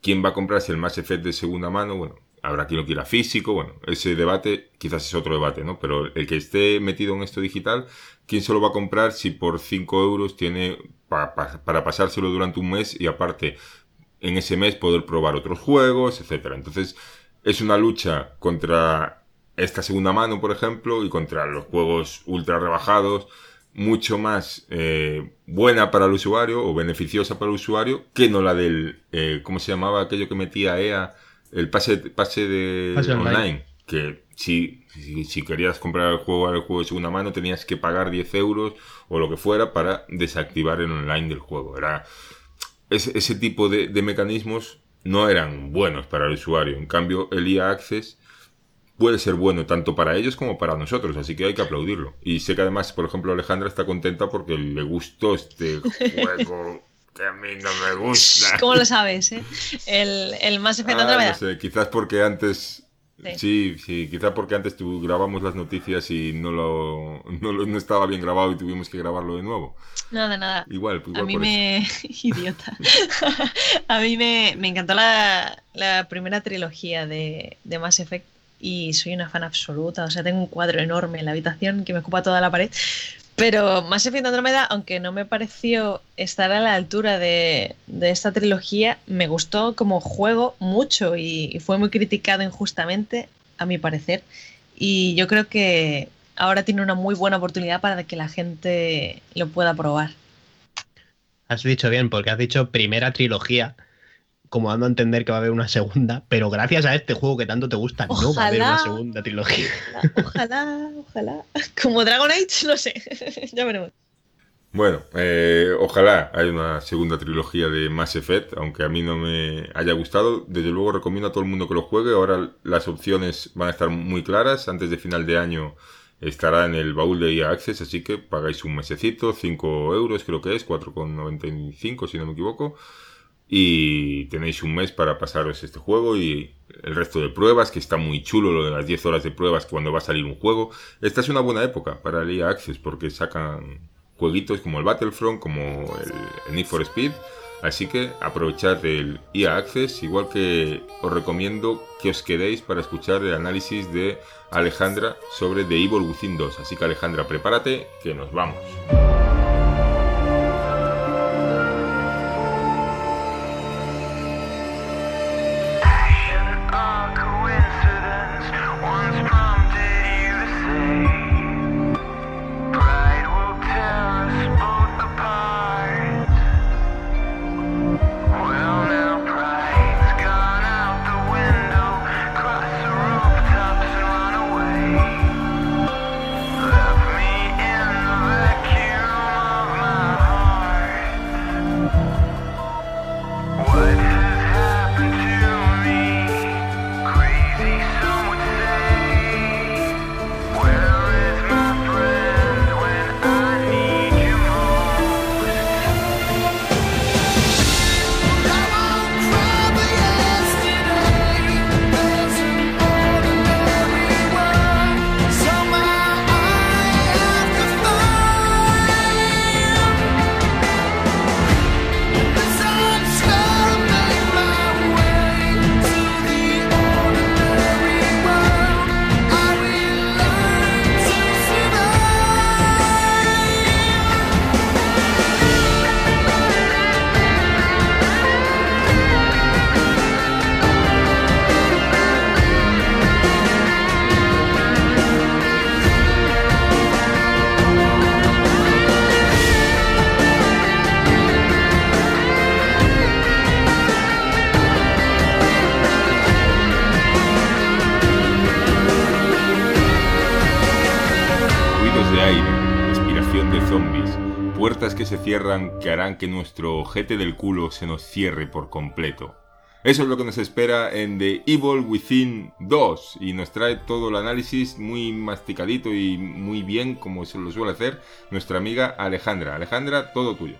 ¿quién va a comprarse el Mass Effect de segunda mano? Bueno, habrá quien lo quiera físico, bueno, ese debate quizás es otro debate, ¿no? Pero el que esté metido en esto digital ¿quién se lo va a comprar si por 5 euros tiene para pasárselo durante un mes y aparte en ese mes poder probar otros juegos, etcétera? Entonces, es una lucha contra esta segunda mano, por ejemplo, y contra los juegos ultra rebajados, mucho más eh, buena para el usuario o beneficiosa para el usuario que no la del, eh, ¿cómo se llamaba aquello que metía EA? El pase, pase de online, que si, si, querías comprar el juego el juego de segunda mano, tenías que pagar 10 euros o lo que fuera para desactivar el online del juego. Era ese, ese tipo de, mecanismos no eran buenos para el usuario. En cambio, el EA Access puede ser bueno tanto para ellos como para nosotros, así que hay que aplaudirlo. Y sé que además, por ejemplo, Alejandra está contenta porque le gustó este juego que a mí no me gusta. ¿Cómo lo sabes? Eh? El, el más efecto ah, no sé, quizás porque antes Sí. sí, quizá porque antes tú grabamos las noticias y no lo, no, estaba bien grabado y tuvimos que grabarlo de nuevo. Nada, nada. Igual, A mí me. Idiota. a mí me, encantó la, primera trilogía de, de Mass Effect y soy una fan absoluta. O sea, tengo un cuadro enorme en la habitación que me ocupa toda la pared. Pero Mass Effect Andromeda, aunque no me pareció estar a la altura de, esta trilogía, me gustó como juego mucho y, fue muy criticado injustamente, a mi parecer. Y yo creo que ahora tiene una muy buena oportunidad para que la gente lo pueda probar. Has dicho bien, porque has dicho primera trilogía como dando a entender que va a haber una segunda, pero gracias a este juego que tanto te gusta, no va a haber una segunda trilogía. Ojalá, ojalá. Como Dragon Age, no sé. ya veremos. Bueno, eh, ojalá haya una segunda trilogía de Mass Effect, aunque a mí no me haya gustado. Desde luego recomiendo a todo el mundo que lo juegue. Ahora las opciones van a estar muy claras. Antes de final de año estará en el baúl de EA Access, así que pagáis un mesecito, 5 euros creo que es, 4,95 si no me equivoco y tenéis un mes para pasaros este juego y el resto de pruebas, que está muy chulo lo de las 10 horas de pruebas cuando va a salir un juego. Esta es una buena época para el EA Access porque sacan jueguitos como el Battlefront, como el, Need for Speed Así que aprovechad el EA Access, igual que os recomiendo que os quedéis para escuchar el análisis de Alejandra sobre The Evil Within 2. Así que Alejandra, prepárate, que nos vamos. Cierran que harán que nuestro ojete del culo se nos cierre por completo. Eso es lo que nos espera en The Evil Within 2 y nos trae todo el análisis muy masticadito y muy bien como se lo suele hacer nuestra amiga Alejandra. Alejandra, todo tuyo.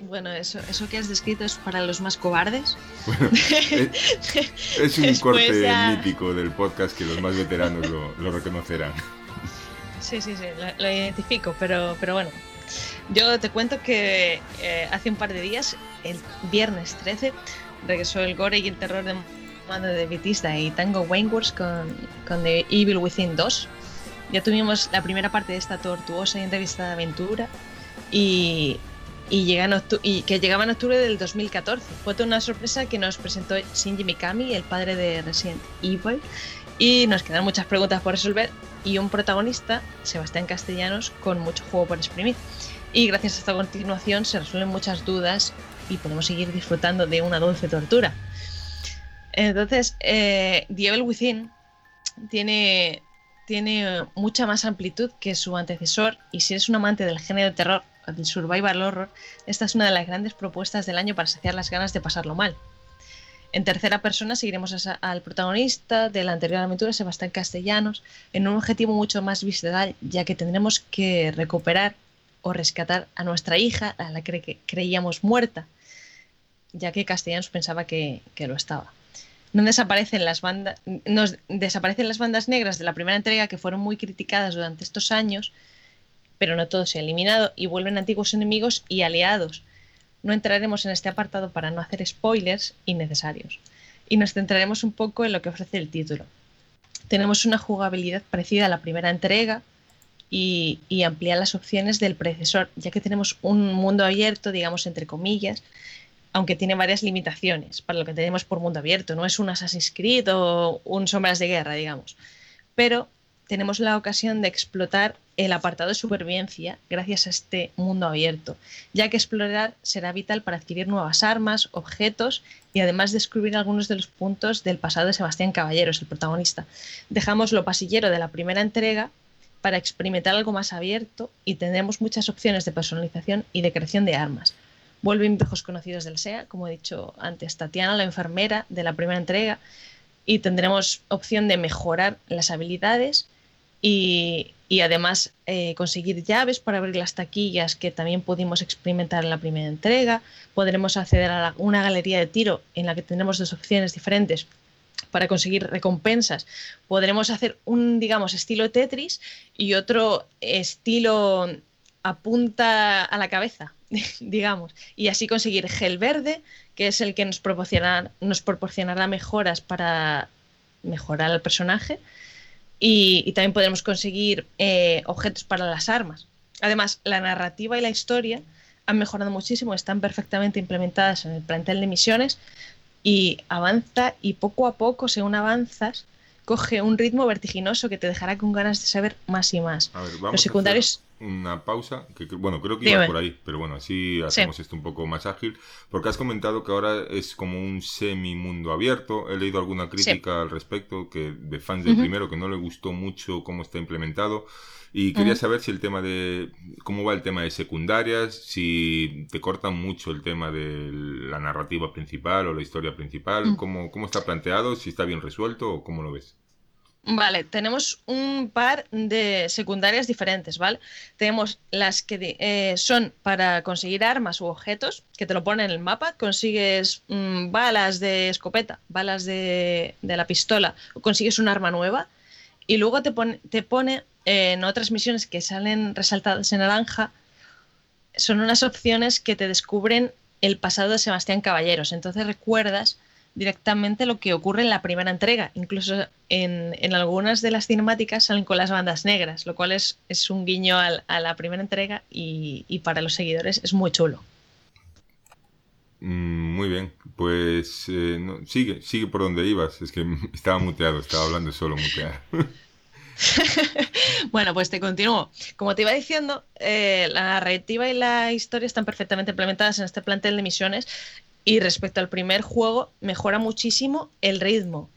Bueno, eso, eso que has descrito es para los más cobardes. es, un corte mítico del podcast que los más veteranos lo, reconocerán. Sí, sí, sí, lo, identifico, pero, pero bueno, yo te cuento que eh, hace un par de días, el viernes 13, regresó el gore y el terror de mano de Vitista y Tango Wayneworks con, con The Evil Within 2. Ya tuvimos la primera parte de esta tortuosa y entrevista de aventura y, y, llega y que llegaba en octubre del 2014. Fue toda una sorpresa que nos presentó Shinji Mikami, el padre de Resident Evil, y nos quedan muchas preguntas por resolver y un protagonista, Sebastián Castellanos, con mucho juego por exprimir. Y gracias a esta continuación se resuelven muchas dudas y podemos seguir disfrutando de una dulce tortura. Entonces, eh, Within tiene, tiene mucha más amplitud que su antecesor y si eres un amante del género de terror, del survival horror, esta es una de las grandes propuestas del año para saciar las ganas de pasarlo mal. En tercera persona seguiremos al protagonista de la anterior aventura, Sebastián Castellanos, en un objetivo mucho más visceral, ya que tendremos que recuperar o rescatar a nuestra hija, a la que creíamos muerta, ya que Castellanos pensaba que, lo estaba. No desaparecen las bandas, nos desaparecen las bandas negras de la primera entrega que fueron muy criticadas durante estos años, pero no todo se ha eliminado y vuelven antiguos enemigos y aliados no entraremos en este apartado para no hacer spoilers innecesarios y nos centraremos un poco en lo que ofrece el título. Tenemos una jugabilidad parecida a la primera entrega y, amplía las opciones del predecesor, ya que tenemos un mundo abierto, digamos entre comillas, aunque tiene varias limitaciones para lo que tenemos por mundo abierto. No es un Assassin's Creed o un Sombras de Guerra, digamos. Pero tenemos la ocasión de explotar el apartado de supervivencia gracias a este mundo abierto, ya que explorar será vital para adquirir nuevas armas, objetos y además descubrir algunos de los puntos del pasado de Sebastián Caballeros, el protagonista. Dejamos lo pasillero de la primera entrega para experimentar algo más abierto y tendremos muchas opciones de personalización y de creación de armas. Vuelven viejos conocidos del SEA, como he dicho antes, Tatiana, la enfermera de la primera entrega, y tendremos opción de mejorar las habilidades y, además eh, conseguir llaves para abrir las taquillas que también pudimos experimentar en la primera entrega. Podremos acceder a una galería de tiro en la que tendremos dos opciones diferentes para conseguir recompensas. Podremos hacer un, digamos, estilo Tetris y otro estilo apunta a la cabeza, digamos, y así conseguir gel verde, que es el que nos, proporcionará, nos proporcionará mejoras para mejorar al personaje, y, también podremos conseguir eh, objetos para las armas. Además, la narrativa y la historia han mejorado muchísimo, están perfectamente implementadas en el plantel de misiones y avanza y poco a poco, según avanzas, coge un ritmo vertiginoso que te dejará con ganas de saber más y más. A ver, vamos Los secundarios... Una pausa, que bueno, creo que iba por ahí, pero bueno, así hacemos esto un poco más ágil, porque has comentado que ahora es como un semi mundo abierto. He leído alguna crítica al respecto que de fans del primero que no le gustó mucho cómo está implementado. Y quería saber si el tema de. ¿Cómo va el tema de secundarias? Si te cortan mucho el tema de la narrativa principal o la historia principal. Mm. ¿Cómo, ¿Cómo está planteado? ¿Si está bien resuelto o cómo lo ves? Vale, tenemos un par de secundarias diferentes, ¿vale? Tenemos las que eh, son para conseguir armas u objetos, que te lo ponen en el mapa, consigues mm, balas de escopeta, balas de, de, la pistola, o consigues un arma nueva, y luego te te pone en otras misiones que salen resaltadas en naranja, son unas opciones que te descubren el pasado de Sebastián Caballeros. Entonces recuerdas directamente lo que ocurre en la primera entrega. Incluso en, algunas de las cinemáticas salen con las bandas negras, lo cual es, es un guiño a la primera entrega y, para los seguidores es muy chulo. Mm, muy bien, pues eh, sigue, sigue por donde ibas. Es que estaba muteado, estaba hablando solo muteado. bueno, pues te continúo. Como te iba diciendo, eh, la narrativa y la historia están perfectamente implementadas en este plantel de misiones y respecto al primer juego mejora muchísimo el ritmo.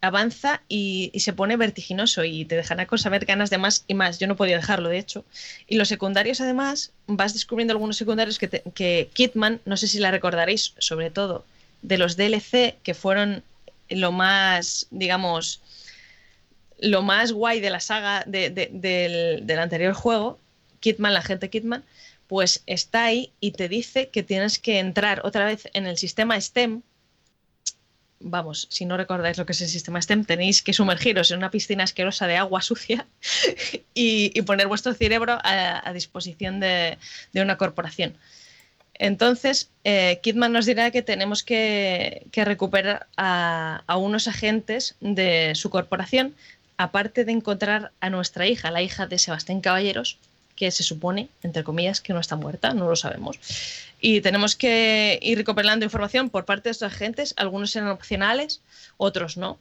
Avanza y, se pone vertiginoso y te dejará con saber ganas de más y más. Yo no podía dejarlo, de hecho. Y los secundarios, además, vas descubriendo algunos secundarios que, que Kitman, no sé si la recordaréis, sobre todo de los DLC, que fueron lo más, digamos, lo más guay de la saga del, anterior juego, Kitman, la gente Kitman, pues está ahí y te dice que tienes que entrar otra vez en el sistema STEM. Vamos, si no recordáis lo que es el sistema STEM, tenéis que sumergiros en una piscina asquerosa de agua sucia y, poner vuestro cerebro a, disposición de, una corporación. Entonces, eh, Kidman nos dirá que tenemos que, recuperar a, unos agentes de su corporación aparte de encontrar a nuestra hija, la hija de Sebastián Caballeros, que se supone, entre comillas, que no está muerta, no lo sabemos. Y tenemos que ir recopilando información por parte de estos agentes, algunos serán opcionales, otros no.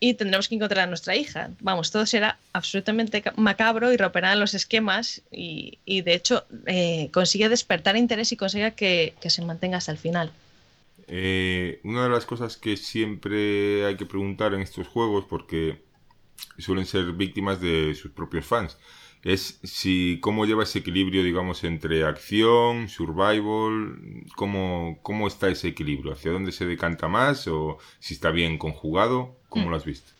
Y tendremos que encontrar a nuestra hija. Vamos, todo será absolutamente macabro y romperán los esquemas y, de hecho eh, consigue despertar interés y consiga que, se mantenga hasta el final. Eh, una de las cosas que siempre hay que preguntar en estos juegos, porque suelen ser víctimas de sus propios fans. Es si cómo lleva ese equilibrio, digamos, entre acción, survival, cómo, cómo está ese equilibrio, hacia dónde se decanta más o si está bien conjugado, ¿cómo mm. lo has visto?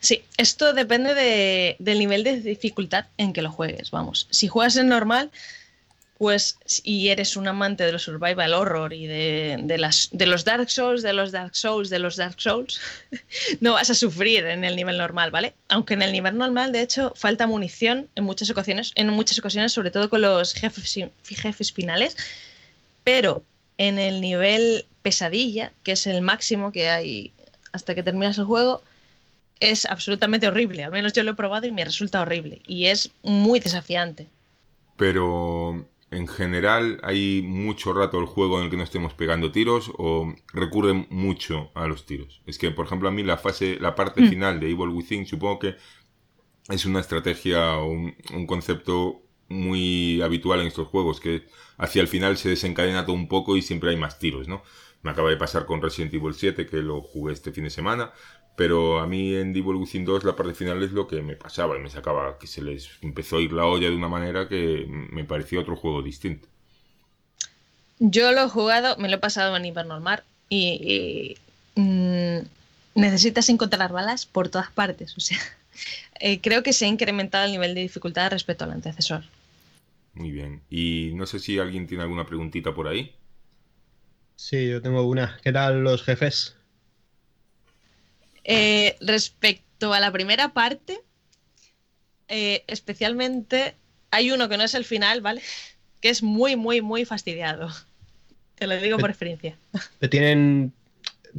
Sí, esto depende del nivel de dificultad en que lo juegues, vamos. Si juegas en normal, pues y eres un amante de los survival horror y de, las, de los Dark Souls, de los Dark Souls, de los Dark Souls, no vas a sufrir en el nivel normal, ¿vale? Aunque en el nivel normal, de hecho, falta munición en muchas ocasiones, en muchas ocasiones, sobre todo con los jefes, jefes finales, pero en el nivel pesadilla, que es el máximo que hay hasta que terminas el juego, es absolutamente horrible. Al menos yo lo he probado y me resulta horrible. Y es muy desafiante. Pero en general hay mucho rato el juego en el que no estemos pegando tiros o recurren mucho a los tiros. Es que, por ejemplo, a mí la fase, la parte mm. final de Evil Within supongo que es una estrategia o un, concepto muy habitual en estos juegos, que hacia el final se desencadena todo un poco y siempre hay más tiros, ¿no? Me acaba de pasar con Resident Evil 7, que lo jugué este fin de semana, pero a mí en Devil Within 2 la parte final es lo que me pasaba y me sacaba, que se les empezó a ir la olla de una manera que me parecía otro juego distinto. Yo lo he jugado, me lo he pasado en hipernormal y, y mm, necesitas encontrar balas por todas partes. O sea, eh, creo que se ha incrementado el nivel de dificultad respecto al antecesor. Muy bien. Y no sé si alguien tiene alguna preguntita por ahí. Sí, yo tengo una. ¿Qué tal los jefes? Eh, respecto a la primera parte, eh, especialmente hay uno que no es el final, ¿vale? que es muy, muy, muy fastidiado. Te lo digo por experiencia. Tienen,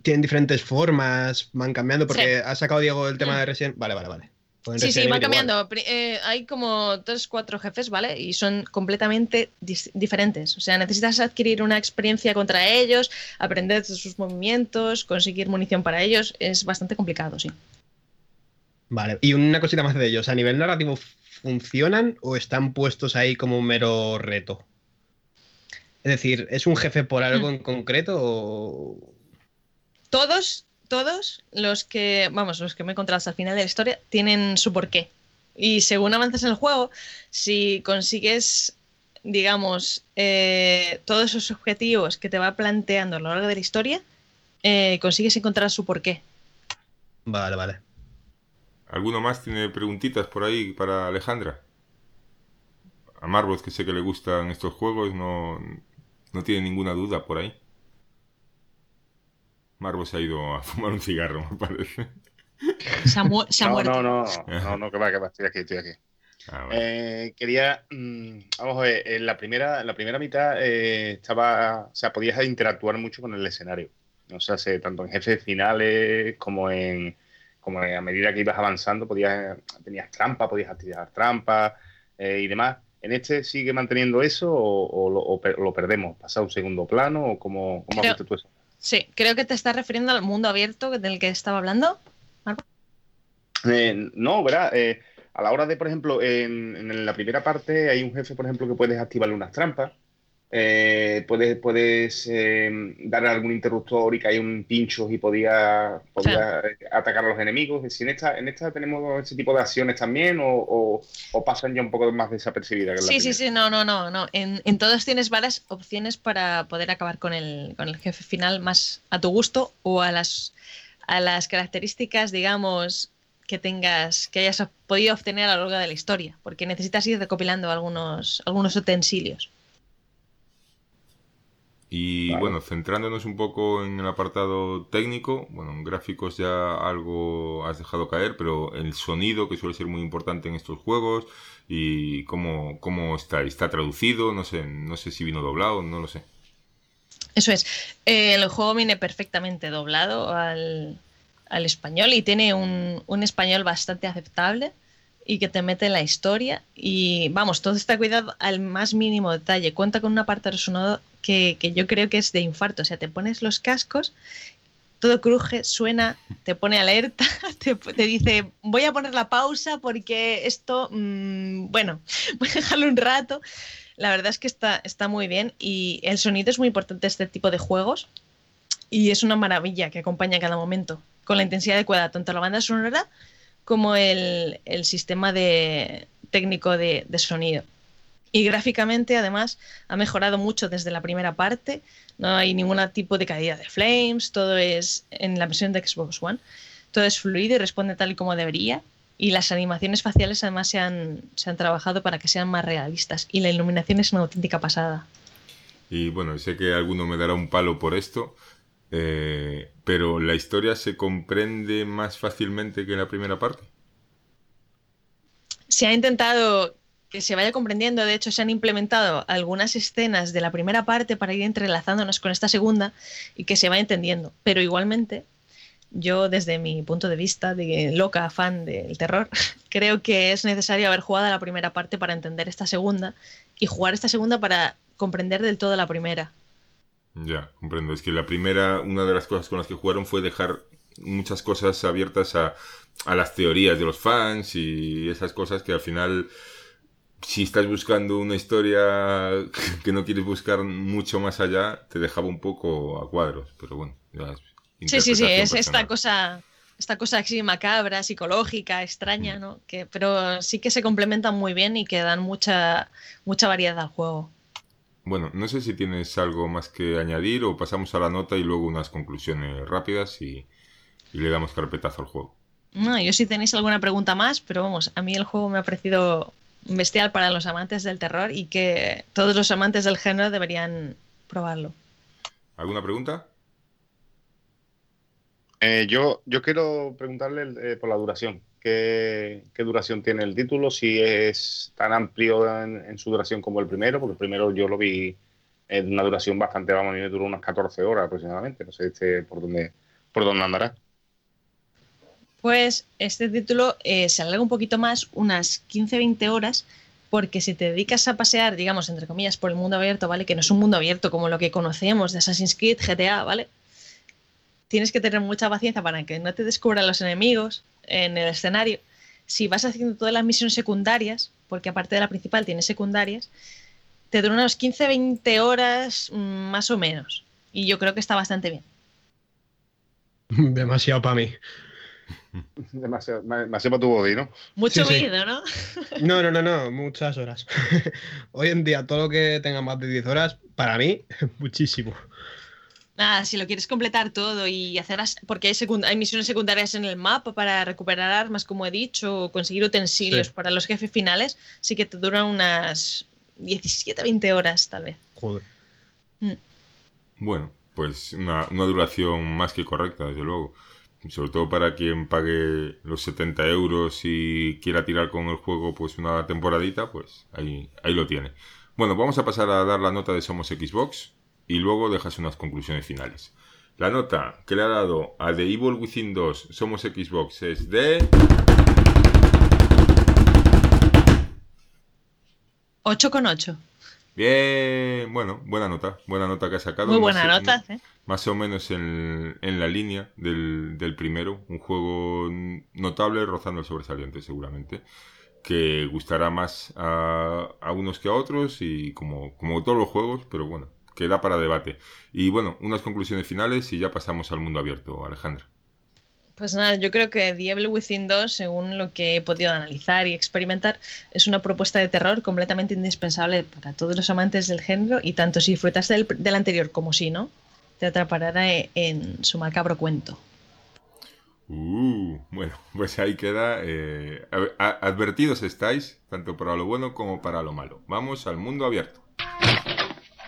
tienen diferentes formas, van cambiando, porque Sí. ha sacado Diego el tema Mm. de Resident. Vale, vale, vale. Sí, sí, van cambiando. Eh, hay como tres, cuatro jefes, ¿vale? Y son completamente diferentes. O sea, necesitas adquirir una experiencia contra ellos, aprender de sus movimientos, conseguir munición para ellos. Es bastante complicado, sí. Vale, y una cosita más de ellos. ¿A nivel narrativo funcionan o están puestos ahí como un mero reto? Es decir, ¿es un jefe por algo Mm. en concreto o.? Todos, todos los que, vamos, los que me he encontrado hasta el final de la historia tienen su porqué. Y según avanzas en el juego, si consigues, digamos, eh, todos esos objetivos que te va planteando a lo largo de la historia, eh, consigues encontrar su porqué. Vale, vale. ¿Alguno más tiene preguntitas por ahí para Alejandra? A Marvos, que sé que le gustan estos juegos, no, no tiene ninguna duda por ahí. Marvos se ha ido a fumar un cigarro, me parece. Se ha, mu- se ha No, muerto. no, no, no, no, que va, que va, estoy aquí, estoy aquí. Ah, vale. Eh, quería, mm, vamos a ver, en la primera, en la primera mitad eh, estaba, o sea, podías interactuar mucho con el escenario. O sea, se- tanto en jefes finales como en, como en- a medida que ibas avanzando, podías, tenías trampa, podías activar trampas eh, y demás. ¿En este sigue manteniendo eso o, o lo, o per- lo perdemos? ¿Pasa a un segundo plano o cómo, cómo has visto tú eso? Sí, creo que te estás refiriendo al mundo abierto del que estaba hablando. Eh, no, ¿verdad? Eh, a la hora de, por ejemplo, en, en la primera parte hay un jefe, por ejemplo, que puedes activarle unas trampas. Eh, puedes puedes eh, darle algún interruptor y que hay un pincho y podía, podía eh, atacar a los enemigos. Si en esta, en esta tenemos ese tipo de acciones también o, o- o pasan ya un poco más desapercibidas. que Sí, sí, primera? sí, no, no, no, no. En, en todos tienes varias opciones para poder acabar con el, con el jefe final más a tu gusto o a las, a las características, digamos, que tengas, que hayas podido obtener a lo largo de la historia, porque necesitas ir recopilando algunos, algunos utensilios. Y Vale. bueno, centrándonos un poco en el apartado técnico, bueno, en gráficos ya algo has dejado caer, pero el sonido que suele ser muy importante en estos juegos y cómo, cómo está, está traducido, no sé, no sé si vino doblado, no lo sé. Eso es. Eh, el juego viene perfectamente doblado al, al español y tiene un, un español bastante aceptable y que te mete en la historia. Y vamos, todo está cuidado al más mínimo detalle. Cuenta con una parte sonoro que, yo creo que es de infarto. O sea, te pones los cascos, todo cruje, suena, te pone alerta, te, te dice, voy a poner la pausa porque esto, mm, bueno, voy a dejarlo un rato. La verdad es que está, está muy bien y el sonido es muy importante este tipo de juegos y es una maravilla que acompaña cada momento con la intensidad adecuada, tanto la banda sonora como el, el sistema de, técnico de sonido. Y gráficamente, además, ha mejorado mucho desde la primera parte. No hay ningún tipo de caída de frames, todo es en la versión de Xbox One. Todo es fluido y responde tal y como debería. Y las animaciones faciales además se han, se han trabajado para que sean más realistas. Y la iluminación es una auténtica pasada. Y bueno, sé que alguno me dará un palo por esto, eh, pero la historia se comprende más fácilmente que en la primera parte. Se ha intentado que se vaya comprendiendo, de hecho se han implementado algunas escenas de la primera parte para ir entrelazándonos con esta segunda y que se vaya entendiendo. Pero igualmente, yo desde mi punto de vista de loca fan del terror, creo que es necesario haber jugado la primera parte para entender esta segunda y jugar esta segunda para comprender del todo la primera. Ya, comprendo. Es que la primera, una de las cosas con las que jugaron fue dejar muchas cosas abiertas a, a las teorías de los fans y esas cosas que al final, si estás buscando una historia que no quieres buscar mucho más allá, te dejaba un poco a cuadros. Pero bueno, ya es Sí, sí, sí, es esta cosa, esta cosa así macabra, psicológica, extraña, ¿no? Que, pero sí que se complementan muy bien y que dan mucha, mucha variedad al juego. Bueno, no sé si tienes algo más que añadir o pasamos a la nota y luego unas conclusiones rápidas y, y le damos carpetazo al juego. No, yo si tenéis alguna pregunta más, pero vamos, a mí el juego me ha parecido bestial para los amantes del terror y que todos los amantes del género deberían probarlo. ¿Alguna pregunta? Eh, yo, yo quiero preguntarle eh, por la duración, qué, qué duración tiene el título, si es tan amplio en, en su duración como el primero, porque el primero yo lo vi en una duración bastante, vamos, a mí me duró unas 14 horas aproximadamente, no sé este por dónde, por dónde andará. Pues este título eh, se alarga un poquito más, unas 15-20 horas, porque si te dedicas a pasear, digamos, entre comillas, por el mundo abierto, ¿vale? Que no es un mundo abierto como lo que conocemos de Assassin's Creed, GTA, ¿vale? Tienes que tener mucha paciencia para que no te descubran los enemigos en el escenario. Si vas haciendo todas las misiones secundarias, porque aparte de la principal tienes secundarias, te duran unas 15-20 horas mm, más o menos. Y yo creo que está bastante bien. Demasiado para mí. Demasiado, demasiado para tu body, ¿no? Mucho Sí, ¿no? No, no, no, no, muchas horas. Hoy en día todo lo que tenga más de 10 horas, para mí, muchísimo. Nada, si lo quieres completar todo y hacer as- porque hay, secund- hay misiones secundarias en el mapa para recuperar armas, como he dicho, o conseguir utensilios Sí. para los jefes finales, sí que te duran unas 17-20 horas, tal vez. Joder. Bueno, pues una, una duración más que correcta, desde luego. Sobre todo para quien pague los 70 euros y quiera tirar con el juego pues una temporadita, pues ahí, ahí lo tiene. Bueno, vamos a pasar a dar la nota de Somos Xbox y luego dejas unas conclusiones finales. La nota que le ha dado a The Evil Within 2 Somos Xbox es de... 8,8. Bien, bueno, buena nota, buena nota que ha sacado. Muy Más buena o- nota, ¿eh? más o menos en, en la línea del, del primero. Un juego notable, rozando el sobresaliente seguramente. Que gustará más a, a unos que a otros y como, como todos los juegos, pero bueno, que da para debate. Y bueno, unas conclusiones finales y ya pasamos al mundo abierto, Alejandra. Pues nada, yo creo que The Evil Within 2, según lo que he podido analizar y experimentar, es una propuesta de terror completamente indispensable para todos los amantes del género y tanto si disfrutaste del, del anterior como si no, te atrapará en su macabro cuento. Uh, bueno, pues ahí queda. eh, advertidos estáis, tanto para lo bueno como para lo malo. Vamos al mundo abierto.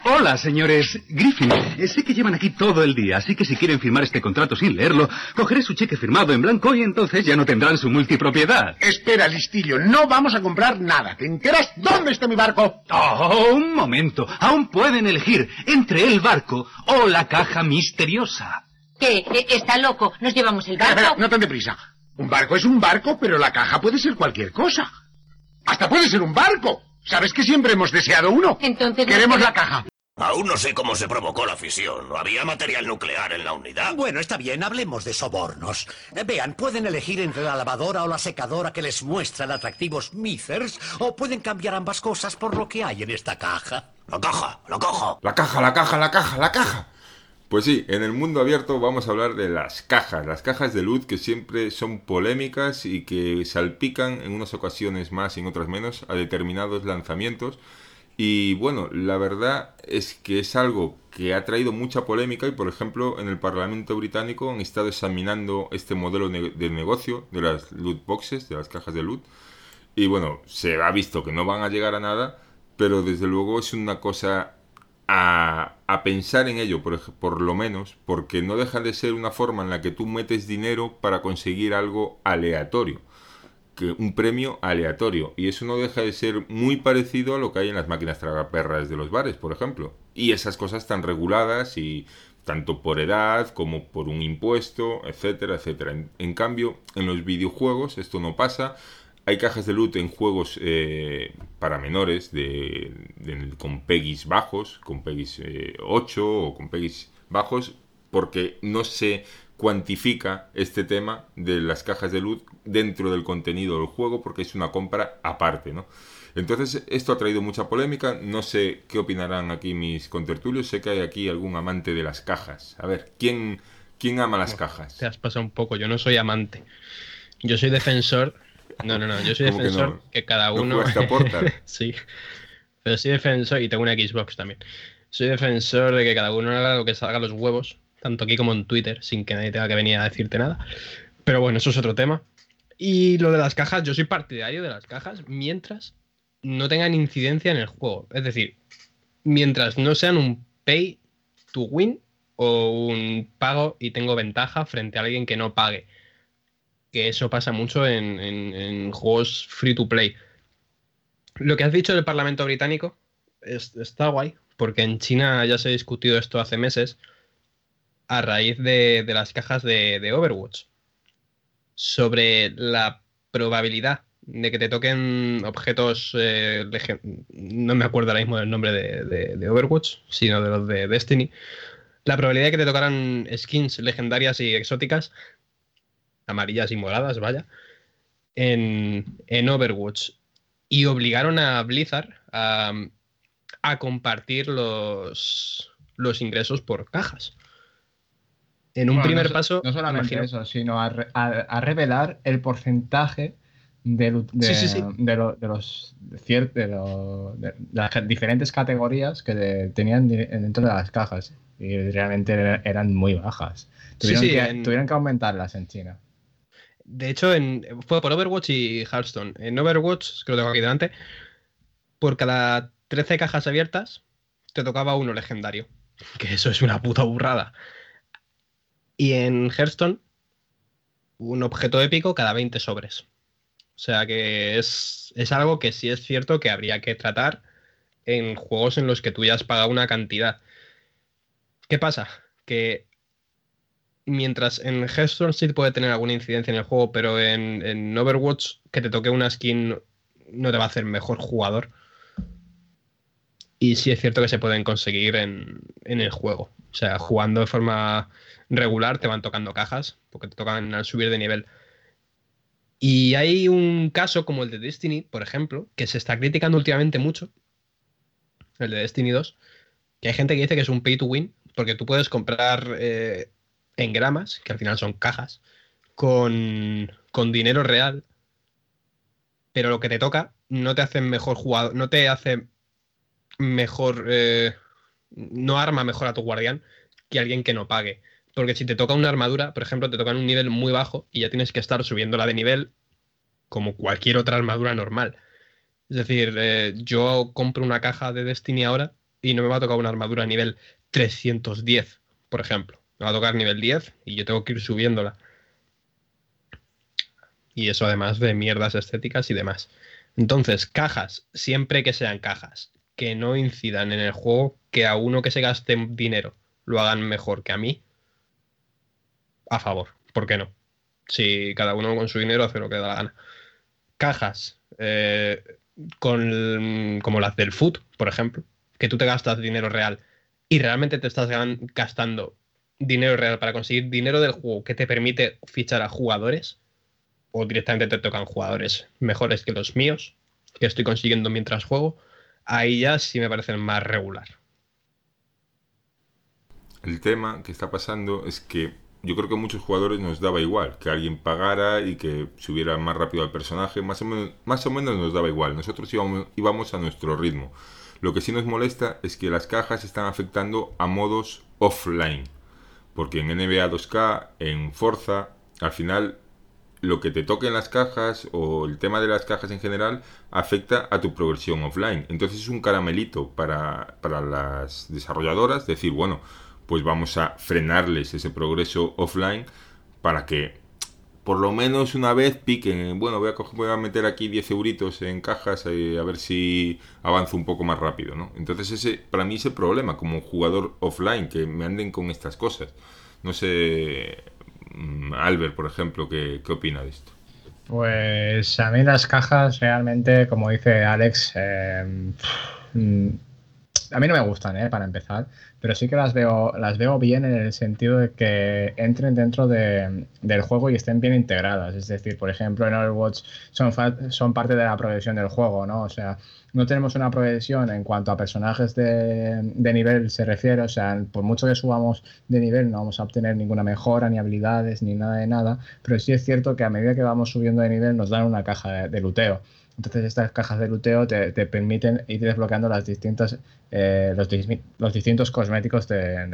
Hola, señores Griffin. Eh, Sé que llevan aquí todo el día, así que si quieren firmar este contrato sin leerlo, cogeré su cheque firmado en blanco y entonces ya no tendrán su multipropiedad. Espera, listillo, no vamos a comprar nada. ¿Te enteras dónde está mi barco? Oh, un momento. Aún pueden elegir entre el barco o la caja misteriosa. ¿Qué? Eh, ¿Está loco? ¿Nos llevamos el Espera, espera, barco? no tan deprisa. Un barco es un barco, pero la caja puede ser cualquier cosa. Hasta puede ser un barco. ¿Sabes que siempre hemos deseado uno? Entonces... Queremos la caja. Aún no sé cómo se provocó la fisión. ¿No había material nuclear en la unidad? Bueno, está bien, hablemos de sobornos. Eh, Vean, pueden elegir entre la lavadora o la secadora que les muestran atractivos mísers, o pueden cambiar ambas cosas por lo que hay en esta caja. La caja, la caja. La caja, la caja, la caja, la caja. Pues sí, en el mundo abierto vamos a hablar de las cajas, las cajas de luz que siempre son polémicas y que salpican en unas ocasiones más y en otras menos a determinados lanzamientos. Y bueno, la verdad es que es algo que ha traído mucha polémica y por ejemplo en el Parlamento británico han estado examinando este modelo de negocio de las loot boxes, de las cajas de loot. Y bueno, se ha visto que no van a llegar a nada, pero desde luego es una cosa a, a pensar en ello, por, por lo menos, porque no deja de ser una forma en la que tú metes dinero para conseguir algo aleatorio, que un premio aleatorio, y eso no deja de ser muy parecido a lo que hay en las máquinas tragaperras de los bares, por ejemplo, y esas cosas están reguladas y tanto por edad como por un impuesto, etcétera, etcétera. En, cambio, en los videojuegos esto no pasa. Hay cajas de loot en juegos eh, para menores de, con PEGIs bajos, con PEGIs eh, 8 o con PEGIs bajos, porque no se cuantifica este tema de las cajas de loot dentro del contenido del juego porque es una compra aparte, ¿no? Entonces, esto ha traído mucha polémica. No sé qué opinarán aquí mis contertulios. Sé que hay aquí algún amante de las cajas. A ver, ¿quién, quién ama las cajas? Te has pasado un poco, yo no soy amante. Yo soy defensor. No, no, no, yo soy ¿Cómo que defensor no? que, cada ¿No uno. Portal? sí. Pero soy defensor, y tengo una Xbox también. Soy defensor de que cada uno haga lo que salga a los huevos, tanto aquí como en Twitter, sin que nadie tenga que venir a decirte nada. Pero bueno, eso es otro tema. Y lo de las cajas, yo soy partidario de las cajas mientras no tengan incidencia en el juego. Es decir, mientras no sean un pay to win o un pago y tengo ventaja frente a alguien que no pague. que eso pasa mucho en, en- juegos free to play. Lo que has dicho del Parlamento británico es- está guay, porque en China ya se ha discutido esto hace meses a raíz de, las cajas de, Overwatch sobre la probabilidad de que te toquen objetos, eh, no me acuerdo ahora mismo del nombre de Overwatch, sino de los de Destiny, la probabilidad de que te tocaran skins legendarias y exóticas, amarillas y moradas, vaya, en, en Overwatch. Y obligaron a Blizzard a, a compartir los, los ingresos por cajas. En un Bueno, primer no paso, No solamente imagino- eso, sino a, re- a- a revelar el porcentaje de, lu- de- Sí, sí, sí. de lo- de los lo- de las diferentes categorías que tenían dentro de las cajas. Y realmente era- eran muy bajas. Tuvieron, que, en- tuvieron que aumentarlas en China. De hecho, en, fue por Overwatch y Hearthstone. En Overwatch, que lo tengo aquí delante, por cada 13 cajas abiertas, te tocaba uno legendario. Que eso es una puta burrada. Y en Hearthstone, un objeto épico cada 20 sobres. O sea que es, es algo que sí es cierto que habría que tratar en juegos en los que tú ya has pagado una cantidad. ¿Qué pasa? Que mientras en Hearthstone sí puede tener alguna incidencia en el juego, pero en, en Overwatch que te toque una skin no te va a hacer mejor jugador. Y sí es cierto que se pueden conseguir en, en el juego. O sea, jugando de forma regular te van tocando cajas, porque te tocan al subir de nivel. Y hay un caso como el de Destiny, por ejemplo, que se está criticando últimamente mucho, el de Destiny 2, que hay gente que dice que es un pay to win, porque tú puedes comprar eh, engramas, que al final son cajas, con, con dinero real, pero lo que te toca no te hace mejor jugador, no te hace mejor, eh, no arma mejor a tu guardián que alguien que no pague. Porque si te toca una armadura, por ejemplo, te toca en un nivel muy bajo y ya tienes que estar subiéndola de nivel como cualquier otra armadura normal. Es decir, eh, yo compro una caja de Destiny ahora y no me va a tocar una armadura a nivel 310, por ejemplo. Me va a tocar nivel 10 y yo tengo que ir subiéndola. Y eso además de mierdas estéticas y demás. Entonces, cajas, siempre que sean cajas, que no incidan en el juego, que a uno que se gaste dinero lo hagan mejor que a mí, a favor. ¿Por qué no? Si cada uno con su dinero hace lo que da la gana. Cajas, eh, con, como las del foot, por ejemplo, que tú te gastas dinero real y realmente te estás gastando dinero real para conseguir dinero del juego que te permite fichar a jugadores o directamente te tocan jugadores mejores que los míos que estoy consiguiendo mientras juego, ahí ya sí me parecen más regular. El tema que está pasando es que yo creo que a muchos jugadores nos daba igual que alguien pagara y que subiera más rápido al personaje, más o menos, más o menos nos daba igual. Nosotros íbamos, íbamos a nuestro ritmo. Lo que sí nos molesta es que las cajas están afectando a modos offline. Porque en NBA 2K, en Forza, al final lo que te toque en las cajas o el tema de las cajas en general afecta a tu progresión offline. Entonces es un caramelito para, para las desarrolladoras decir, bueno, pues vamos a frenarles ese progreso offline para que por lo menos una vez piquen. Bueno, voy a, coger- voy a meter aquí 10 euritos en cajas eh, a ver si avanzo un poco más rápido, ¿no? Entonces ese, para mí ese problema como jugador offline, que me anden con estas cosas. No sé, Albert, por ejemplo, ¿qué, qué opina de esto? Pues a mí las cajas realmente, como dice Alex, eh, a mí no me gustan, eh, para empezar, pero sí que las veo, las veo bien en el sentido de que entren dentro de- del juego y estén bien integradas. Es decir, por ejemplo, en Overwatch son, son parte de la progresión del juego, ¿no? O sea, no tenemos una progresión en cuanto a personajes de, de nivel se refiere, o sea, por mucho que subamos de nivel no vamos a obtener ninguna mejora, ni habilidades, ni nada de nada, pero sí es cierto que a medida que vamos subiendo de nivel nos dan una caja de, de luteo. Entonces estas cajas de luteo te, te permiten ir desbloqueando las distintas, eh, los, los distintos cosméticos de-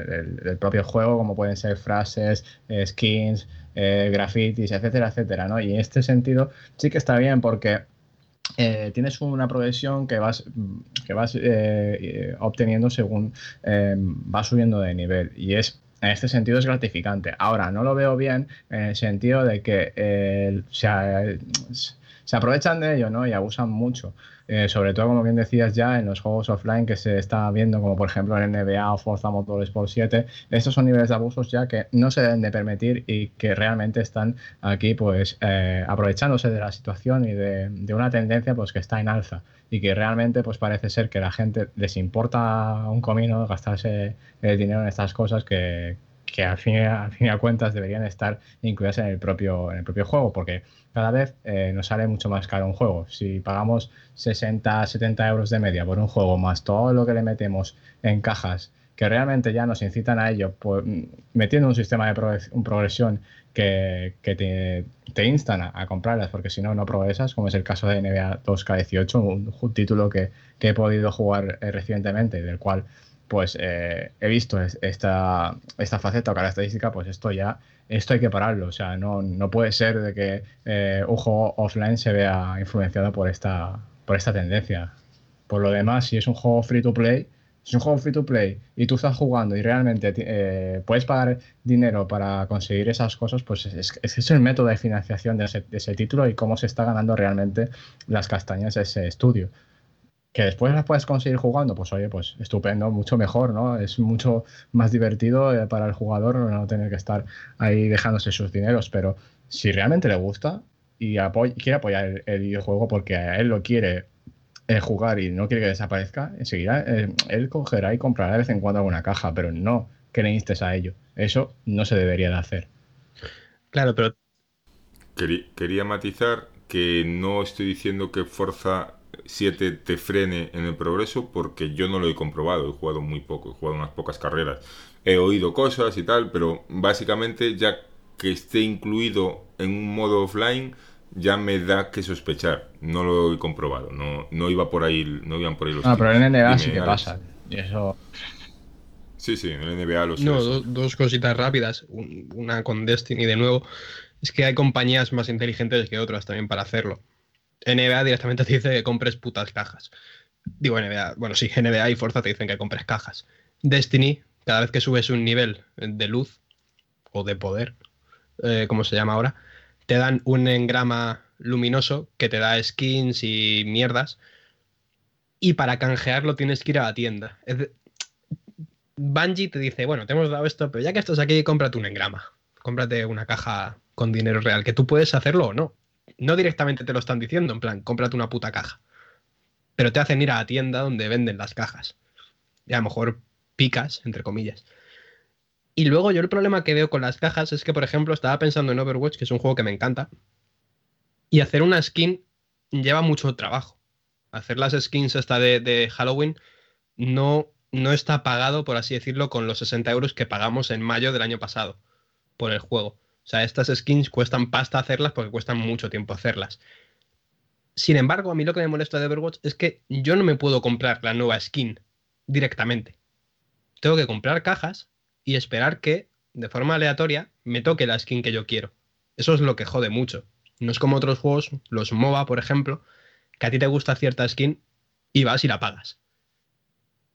del, propio juego, como pueden ser frases, eh, skins, eh, grafitis, etcétera, etcétera, ¿no? Y en este sentido sí que está bien porque eh, tienes una progresión que vas, que vas eh, eh, obteniendo según eh, vas subiendo de nivel. Y es en este sentido es gratificante. Ahora, no lo veo bien en el sentido de que eh, se, aprovechan de ello ¿no? y abusan mucho. Eh, sobre todo, como bien decías ya, en los juegos offline que se está viendo, como por ejemplo en NBA o Forza Motorsport 7, estos son niveles de abusos ya que no se deben de permitir y que realmente están aquí pues eh, aprovechándose de la situación y de, de, una tendencia pues que está en alza y que realmente pues parece ser que la gente les importa un comino gastarse el dinero en estas cosas que, que al fin, al fin y al cuentas deberían estar incluidas en el propio, en el propio juego, porque cada vez eh, nos sale mucho más caro un juego. Si pagamos 60, 70 euros de media por un juego, más todo lo que le metemos en cajas, que realmente ya nos incitan a ello, pues, metiendo un sistema de progresión que, te, te, a, comprarlas, porque si no, no progresas, como es el caso de NBA 2K18, un, un título que, que, he podido jugar eh, recientemente, del cual pues eh, he visto esta, esta faceta o característica, pues esto ya, esto hay que pararlo. O sea, no, no puede ser de que eh, un juego offline se vea influenciado por esta, por esta tendencia. Por lo demás, si es un juego free to play, si es un juego free to play y tú estás jugando y realmente eh, puedes pagar dinero para conseguir esas cosas, pues es, es, es el método de financiación de ese, de ese, título y cómo se está ganando realmente las castañas de ese estudio que después las puedes conseguir jugando, pues oye, pues estupendo, mucho mejor, ¿no? Es mucho más divertido eh, para el jugador no tener que estar ahí dejándose sus dineros, pero si realmente le gusta y apoy quiere apoyar el, el, videojuego porque a él lo quiere eh, jugar y no quiere que desaparezca, enseguida eh, él cogerá y comprará de vez en cuando alguna caja, pero no que le instes a ello. Eso no se debería de hacer. Claro, pero... Quería, quería matizar que no estoy diciendo que Forza 7 te frene en el progreso porque yo no lo he comprobado, he jugado muy poco, he jugado unas pocas carreras. He oído cosas y tal, pero básicamente ya que esté incluido en un modo offline ya me da que sospechar. No lo he comprobado, no, no iba por ahí, no iban por ahí los No, pero en NBA sí que pasa. Y eso Sí, sí, en el NBA lo sé. No, do, dos cositas rápidas. Una con Destiny de nuevo. Es que hay compañías más inteligentes que otras también para hacerlo. NBA directamente te dice que compres putas cajas. Digo NBA, bueno, sí, NBA y Forza te dicen que compres cajas. Destiny, cada vez que subes un nivel de luz o de poder, eh, como se llama ahora, te dan un engrama luminoso que te da skins y mierdas. Y para canjearlo tienes que ir a la tienda. Es. Bungie te dice, bueno, te hemos dado esto, pero ya que estás aquí, cómprate un engrama. Cómprate una caja con dinero real, que tú puedes hacerlo o no no directamente te lo están diciendo, en plan, cómprate una puta caja. Pero te hacen ir a la tienda donde venden las cajas. Y a lo mejor picas, entre comillas. Y luego yo el problema que veo con las cajas es que, por ejemplo, estaba pensando en Overwatch, que es un juego que me encanta. Y hacer una skin lleva mucho trabajo. Hacer las skins de, de Halloween no, no está pagado, por así decirlo, con los 60 euros que pagamos en mayo del año pasado por el juego. O sea, estas skins cuestan pasta hacerlas porque cuestan mucho tiempo hacerlas. Sin embargo, a mí lo que me molesta de Overwatch es que yo no me puedo comprar la nueva skin directamente. Tengo que comprar cajas y esperar que, de forma aleatoria, me toque la skin que yo quiero. Eso es lo que jode mucho. No es como otros juegos, los MOBA, por ejemplo, que a ti te gusta cierta skin y vas y la pagas.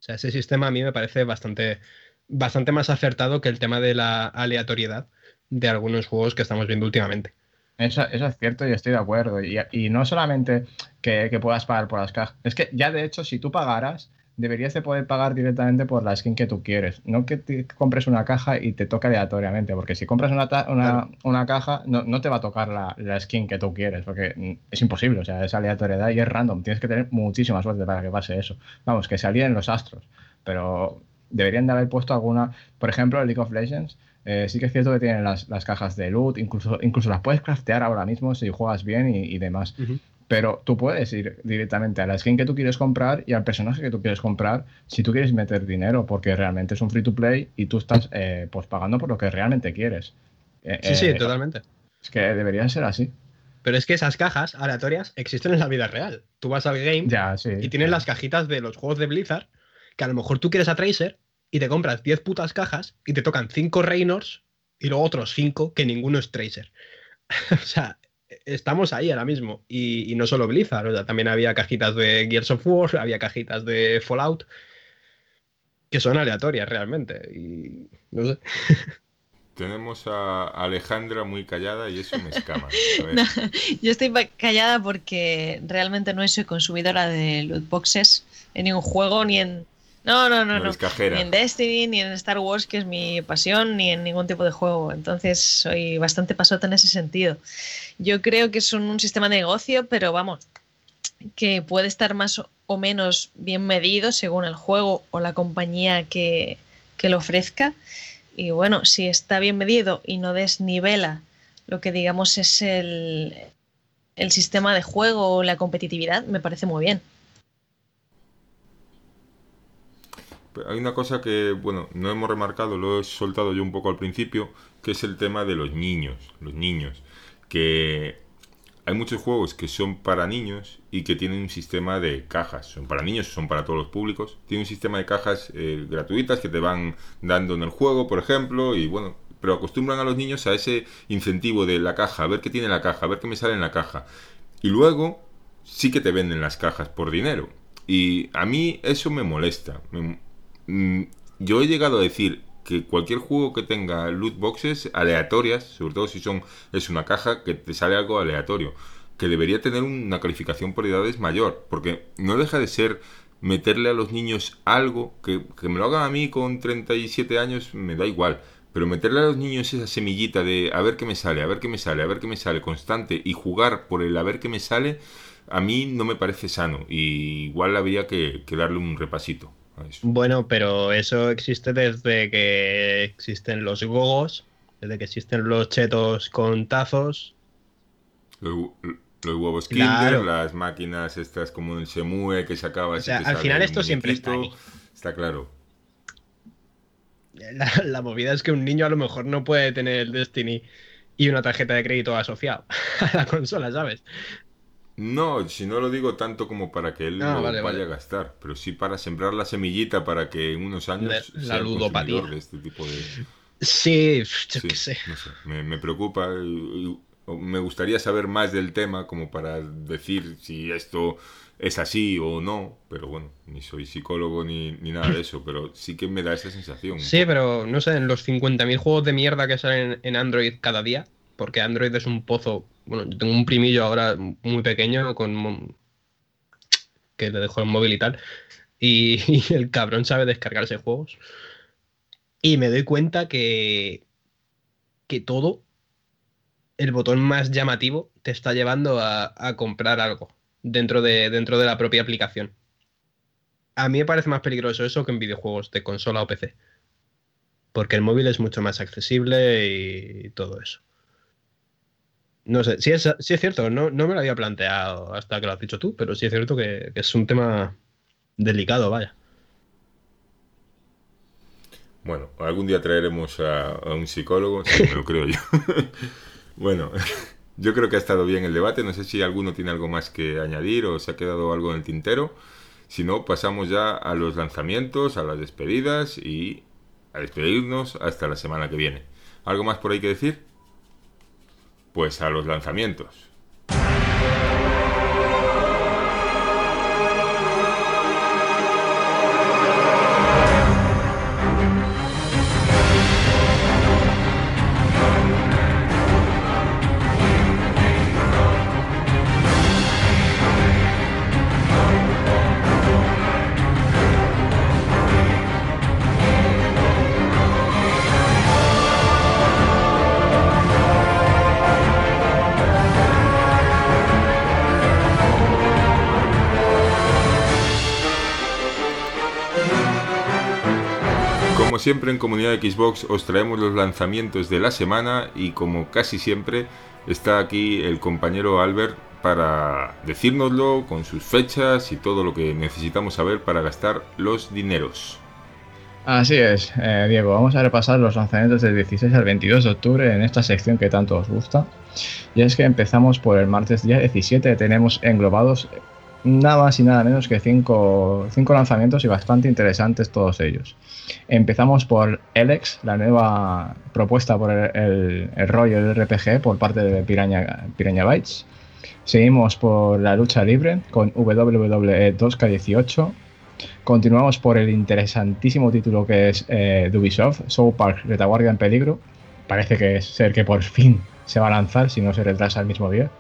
O sea, ese sistema a mí me parece bastante, bastante más acertado que el tema de la aleatoriedad de algunos juegos que estamos viendo últimamente. Eso, eso es cierto y estoy de acuerdo. Y, y no solamente que, que, puedas pagar por las cajas, es que ya de hecho si tú pagaras, deberías de poder pagar directamente por la skin que tú quieres. No que te compres una caja y te toque aleatoriamente, porque si compras una, una, claro. una caja no, no, te va a tocar la, la, skin que tú quieres, porque es imposible, o sea, es aleatoriedad y es random. Tienes que tener muchísima suerte para que pase eso. Vamos, que salían los astros, pero deberían de haber puesto alguna, por ejemplo, League of Legends eh, sí que es cierto que tienen las, las, cajas de loot, incluso, incluso las puedes craftear ahora mismo si juegas bien y, y demás. Uh -huh. Pero tú puedes ir directamente a la skin que tú quieres comprar y al personaje que tú quieres comprar si tú quieres meter dinero, porque realmente es un free to play y tú estás eh, pues pagando por lo que realmente quieres. Eh, sí, sí, totalmente. Es que debería ser así. Pero es que esas cajas aleatorias existen en la vida real. Tú vas al game ya, sí, y tienes ya. las cajitas de los juegos de Blizzard que a lo mejor tú quieres a Tracer y te compras 10 putas cajas y te tocan 5 Reynors y luego otros 5 que ninguno es Tracer. o sea, estamos ahí ahora mismo. Y, y, no solo Blizzard, o sea, también había cajitas de Gears of War, había cajitas de Fallout. que son aleatorias realmente. Y no sé. Tenemos a Alejandra muy callada y eso me escama. No, yo estoy callada porque realmente no soy consumidora de loot boxes en ningún juego ni en no, no, no, no. Ni en Destiny, ni en Star Wars, que es mi pasión, ni en ningún tipo de juego. Entonces soy bastante pasota en ese sentido. Yo creo que es un, sistema de negocio, pero vamos, que puede estar más o menos bien medido según el juego o la compañía que, que lo ofrezca. Y bueno, si está bien medido y no desnivela lo que digamos es el, el sistema de juego o la competitividad, me parece muy bien. Hay una cosa que, bueno, no hemos remarcado, lo he soltado yo un poco al principio, que es el tema de los niños. Los niños. Que hay muchos juegos que son para niños y que tienen un sistema de cajas. Son para niños, son para todos los públicos. Tienen un sistema de cajas eh, gratuitas que te van dando en el juego, por ejemplo, y bueno, pero acostumbran a los niños a ese incentivo de la caja, a ver qué tiene la caja, a ver qué me sale en la caja. Y luego sí que te venden las cajas por dinero. Y a mí eso me molesta. Mm, yo he llegado a decir que cualquier juego que tenga loot boxes aleatorias, sobre todo si son es una caja que te sale algo aleatorio, que debería tener una calificación por edades mayor, porque no deja de ser meterle a los niños algo que, que me lo hagan a mí con 37 años me da igual, pero meterle a los niños esa semillita de a ver qué me sale, a ver qué me sale, a ver qué me sale constante y jugar por el a ver qué me sale, a mí no me parece sano y igual habría que darle un repasito. Bueno, pero eso existe desde que existen los gogos, desde que existen los chetos con tazos. Los, huevos Kinder, las máquinas estas como el Semue que se acaba. O sea, al final esto siempre está ahí. Está claro. La, movida es que un niño a lo mejor no puede tener el Destiny y una tarjeta de crédito asociada a la consola, ¿sabes? No, si no lo digo tanto como para que él ah, lo vaya a gastar, pero sí para sembrar la semillita para que en unos años la, sea ludopatía de este tipo de. Sí, yo qué sé. Me, preocupa. Me gustaría saber más del tema como para decir si esto es así o no, pero bueno, ni soy psicólogo ni, ni nada de eso, pero sí que me da esa sensación. Sí, pero no sé, en los 50.000 juegos de mierda que salen en Android cada día, porque Android es un pozo bueno, yo tengo un primillo ahora muy pequeño con que le dejo el móvil y tal. Y, el cabrón sabe descargarse juegos. Y me doy cuenta que, que todo, el botón más llamativo, te está llevando a, comprar algo dentro de, dentro de la propia aplicación. A mí me parece más peligroso eso que en videojuegos de consola o PC. Porque el móvil es mucho más accesible y todo eso. No sé, sí es, es cierto, no, me lo había planteado hasta que lo has dicho tú, pero sí es cierto que, es un tema delicado, vaya. Bueno, algún día traeremos a, un psicólogo, sí, me lo creo yo. bueno, yo creo que ha estado bien el debate, no sé si alguno tiene algo más que añadir o se ha quedado algo en el tintero. Si no, pasamos ya a los lanzamientos, a las despedidas y a despedirnos hasta la semana que viene. ¿Algo más por ahí que decir? Pues a los lanzamientos. Siempre en Comunidad Xbox os traemos los lanzamientos de la semana y como casi siempre está aquí el compañero Albert para decírnoslo con sus fechas y todo lo que necesitamos saber para gastar los dineros. Así es, eh, Diego, vamos a repasar los lanzamientos del 16 al 22 de octubre en esta sección que tanto os gusta. Y es que empezamos por el martes día 17, tenemos englobados nada más y nada menos que cinco, cinco lanzamientos y bastante interesantes todos ellos. Empezamos por Elex, la nueva propuesta por el, el, rollo del RPG por parte de Piraña, Piraña Bytes. Seguimos por la lucha libre con WWE 2K18. Continuamos por el interesantísimo título que es eh, Ubisoft, Soul Park Retaguardia en Peligro. Parece que es ser que por fin se va a lanzar, si no se retrasa el mismo día.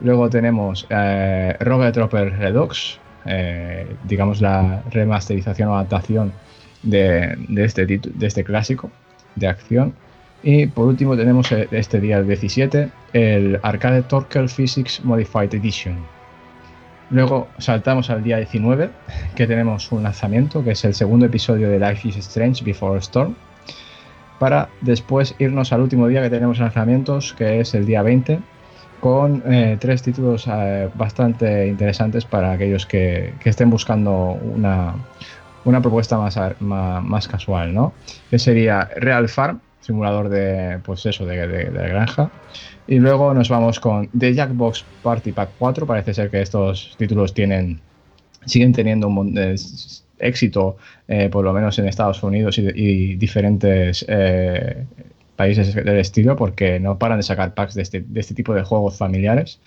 Luego tenemos eh, Trooper Redux, eh, digamos la remasterización o adaptación de, este, este clásico de acción. Y por último tenemos eh, este día 17 el Arcade Torkel Physics Modified Edition. Luego saltamos al día 19 que tenemos un lanzamiento que es el segundo episodio de Life is Strange Before Storm. Para después irnos al último día que tenemos lanzamientos que es el día 20 con eh, tres títulos eh, bastante interesantes para aquellos que, estén buscando una, propuesta más, más, casual, ¿no? Que sería Real Farm, simulador de, pues eso, de, la granja. Y luego nos vamos con The Jackbox Party Pack 4. Parece ser que estos títulos tienen siguen teniendo un éxito, eh, por lo menos en Estados Unidos y, diferentes países del estilo porque no paran de sacar packs de este, de este, tipo de juegos familiares.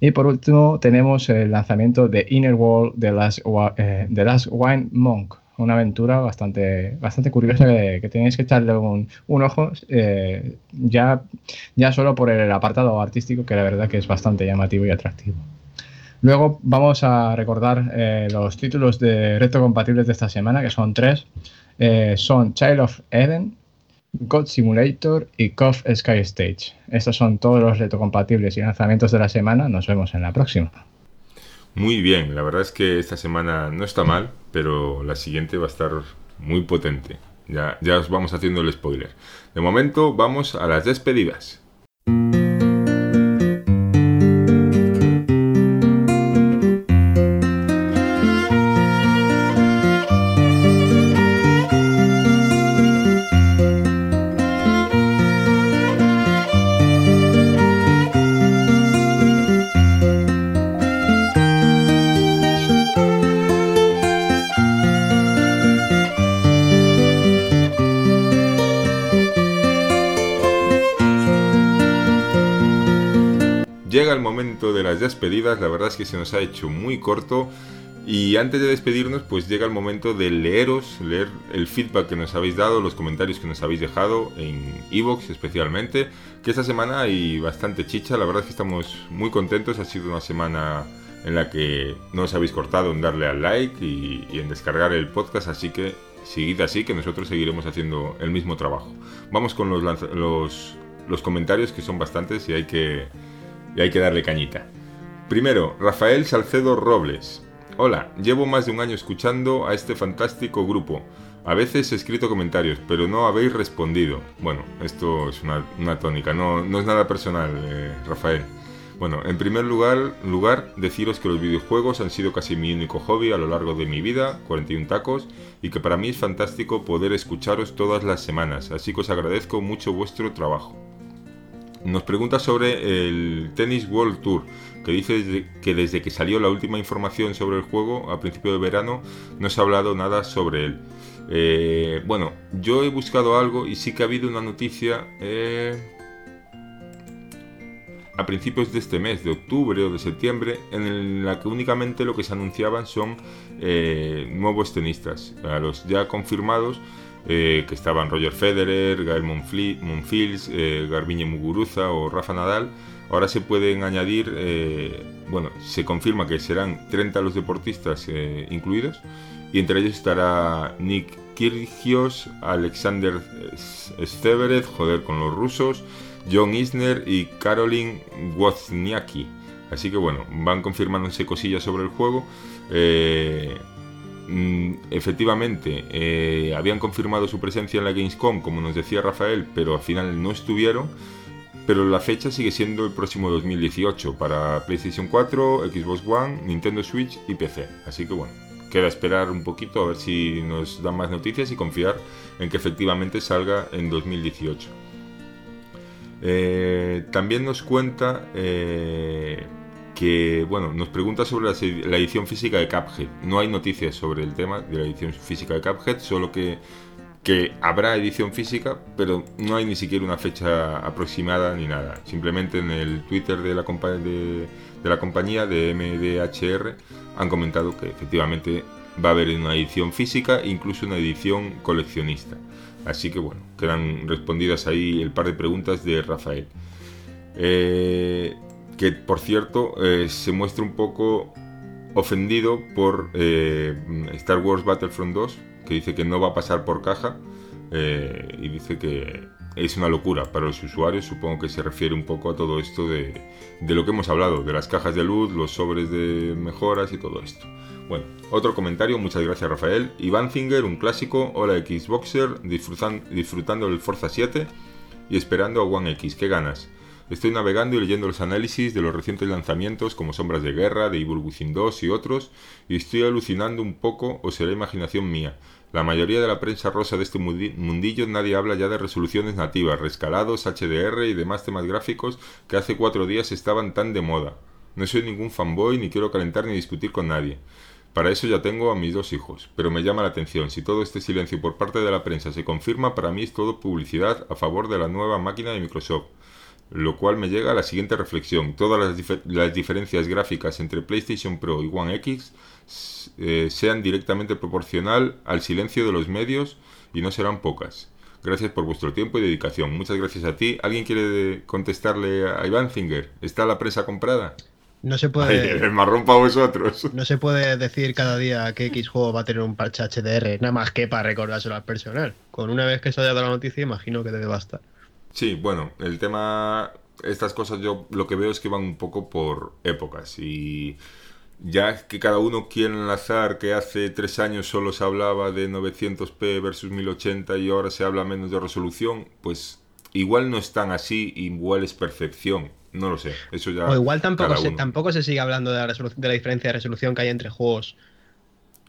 Y por último tenemos el lanzamiento de Inner World de Last, eh, Last Wine Monk, una aventura bastante, bastante curiosa que, tenéis que echarle un, ojo eh, ya, ya solo por el apartado artístico que la verdad que es bastante llamativo y atractivo. Luego vamos a recordar eh, los títulos de reto compatibles de esta semana, que son tres. son Child of Eden, God Simulator y KOF Sky Stage. Estos son todos los retrocompatibles y lanzamientos de la semana. Nos vemos en la próxima. Muy bien, la verdad es que esta semana no está mal, pero la siguiente va a estar muy potente. Ya, ya os vamos haciendo el spoiler. De momento vamos a las despedidas. Despedidas, la verdad es que se nos ha hecho muy corto. Y antes de despedirnos, pues llega el momento de leeros, leer el feedback que nos habéis dado, los comentarios que nos habéis dejado en Evox especialmente, que esta semana hay bastante chicha, la verdad es que estamos muy contentos, ha sido una semana en la que no os habéis cortado en darle al like y, en descargar el podcast, así que seguid así, que nosotros seguiremos haciendo el mismo trabajo. Vamos con los, los, los comentarios, que son bastantes y hay que y hay que darle cañita. Primero, Rafael Salcedo Robles. Hola, llevo más de un año escuchando a este fantástico grupo. A veces he escrito comentarios, pero no habéis respondido. Bueno, esto es una, tónica, no, es nada personal, eh, Rafael. Bueno, en primer lugar, lugar, deciros que los videojuegos han sido casi mi único hobby a lo largo de mi vida, 41 tacos, y que para mí es fantástico poder escucharos todas las semanas, así que os agradezco mucho vuestro trabajo. Nos pregunta sobre el Tennis World Tour, que dice que desde que salió la última información sobre el juego a principio de verano no se ha hablado nada sobre él. Eh, bueno, yo he buscado algo y sí que ha habido una noticia eh, a principios de este mes, de octubre o de septiembre, en la que únicamente lo que se anunciaban son eh, nuevos tenistas. A los ya confirmados que estaban Roger Federer, Gael Monfils, eh, Garbiñe Muguruza o Rafa Nadal. Ahora se pueden añadir, eh, bueno, se confirma que serán 30 los deportistas eh, incluidos y entre ellos estará Nick Kyrgios, Alexander Steverev, joder con los rusos, John Isner y Caroline Wozniacki. Así que bueno, van confirmándose cosillas sobre el juego. Mm, efectivamente, eh, habían confirmado su presencia en la Gamescom, como nos decía Rafael, pero al final no estuvieron. Pero la fecha sigue siendo el próximo 2018 para PlayStation 4, Xbox One, Nintendo Switch y PC. Así que bueno, queda esperar un poquito a ver si nos dan más noticias y confiar en que efectivamente salga en 2018. Eh, también nos cuenta eh, que bueno, nos pregunta sobre la, edición física de Cuphead. No hay noticias sobre el tema de la edición física de Cuphead, solo que, que habrá edición física, pero no hay ni siquiera una fecha aproximada ni nada. Simplemente en el Twitter de la, compañía de MDHR han comentado que efectivamente va a haber una edición física incluso una edición coleccionista. Así que bueno, quedan respondidas ahí el par de preguntas de Rafael. Eh, que por cierto eh, se muestra un poco ofendido por eh, Star Wars Battlefront 2, dice que no va a pasar por caja y dice que es una locura para los usuarios. Supongo que se refiere un poco a todo esto de, de lo que hemos hablado, de las cajas de luz, los sobres de mejoras y todo esto. Bueno, otro comentario, muchas gracias Rafael. Iván Zinger, un clásico, hola Xboxer, disfrutan, disfrutando del Forza 7 y esperando a One X, qué ganas. Estoy navegando y leyendo los análisis de los recientes lanzamientos como Sombras de Guerra, de Evil Within 2 y otros, y estoy alucinando un poco, o será imaginación mía. La mayoría de la prensa rosa de este mundillo nadie habla ya de resoluciones nativas, rescalados, HDR y demás temas gráficos que hace cuatro días estaban tan de moda. No soy ningún fanboy ni quiero calentar ni discutir con nadie. Para eso ya tengo a mis dos hijos, pero me llama la atención, si todo este silencio por parte de la prensa se confirma, para mí es todo publicidad a favor de la nueva máquina de Microsoft. Lo cual me llega a la siguiente reflexión. Todas las, diferencias gráficas entre PlayStation Pro y One X eh, sean directamente proporcional al silencio de los medios y no serán pocas. Gracias por vuestro tiempo y dedicación. Muchas gracias a ti. ¿Alguien quiere contestarle a Iván Zinger? ¿Está la prensa comprada? No se puede. el marrón para vosotros. No se puede decir cada día que X juego va a tener un parche HDR, nada más que para recordárselo al personal. Con una vez que se haya dado la noticia, imagino que debe bastar. Sí, bueno, el tema. Estas cosas yo lo que veo es que van un poco por épocas y ya que cada uno quiere enlazar que hace tres años solo se hablaba de 900p versus 1080 y ahora se habla menos de resolución, pues igual no es tan así, igual es percepción. No lo sé, eso ya. O igual tampoco se, tampoco se sigue hablando de la, de la diferencia de resolución que hay entre juegos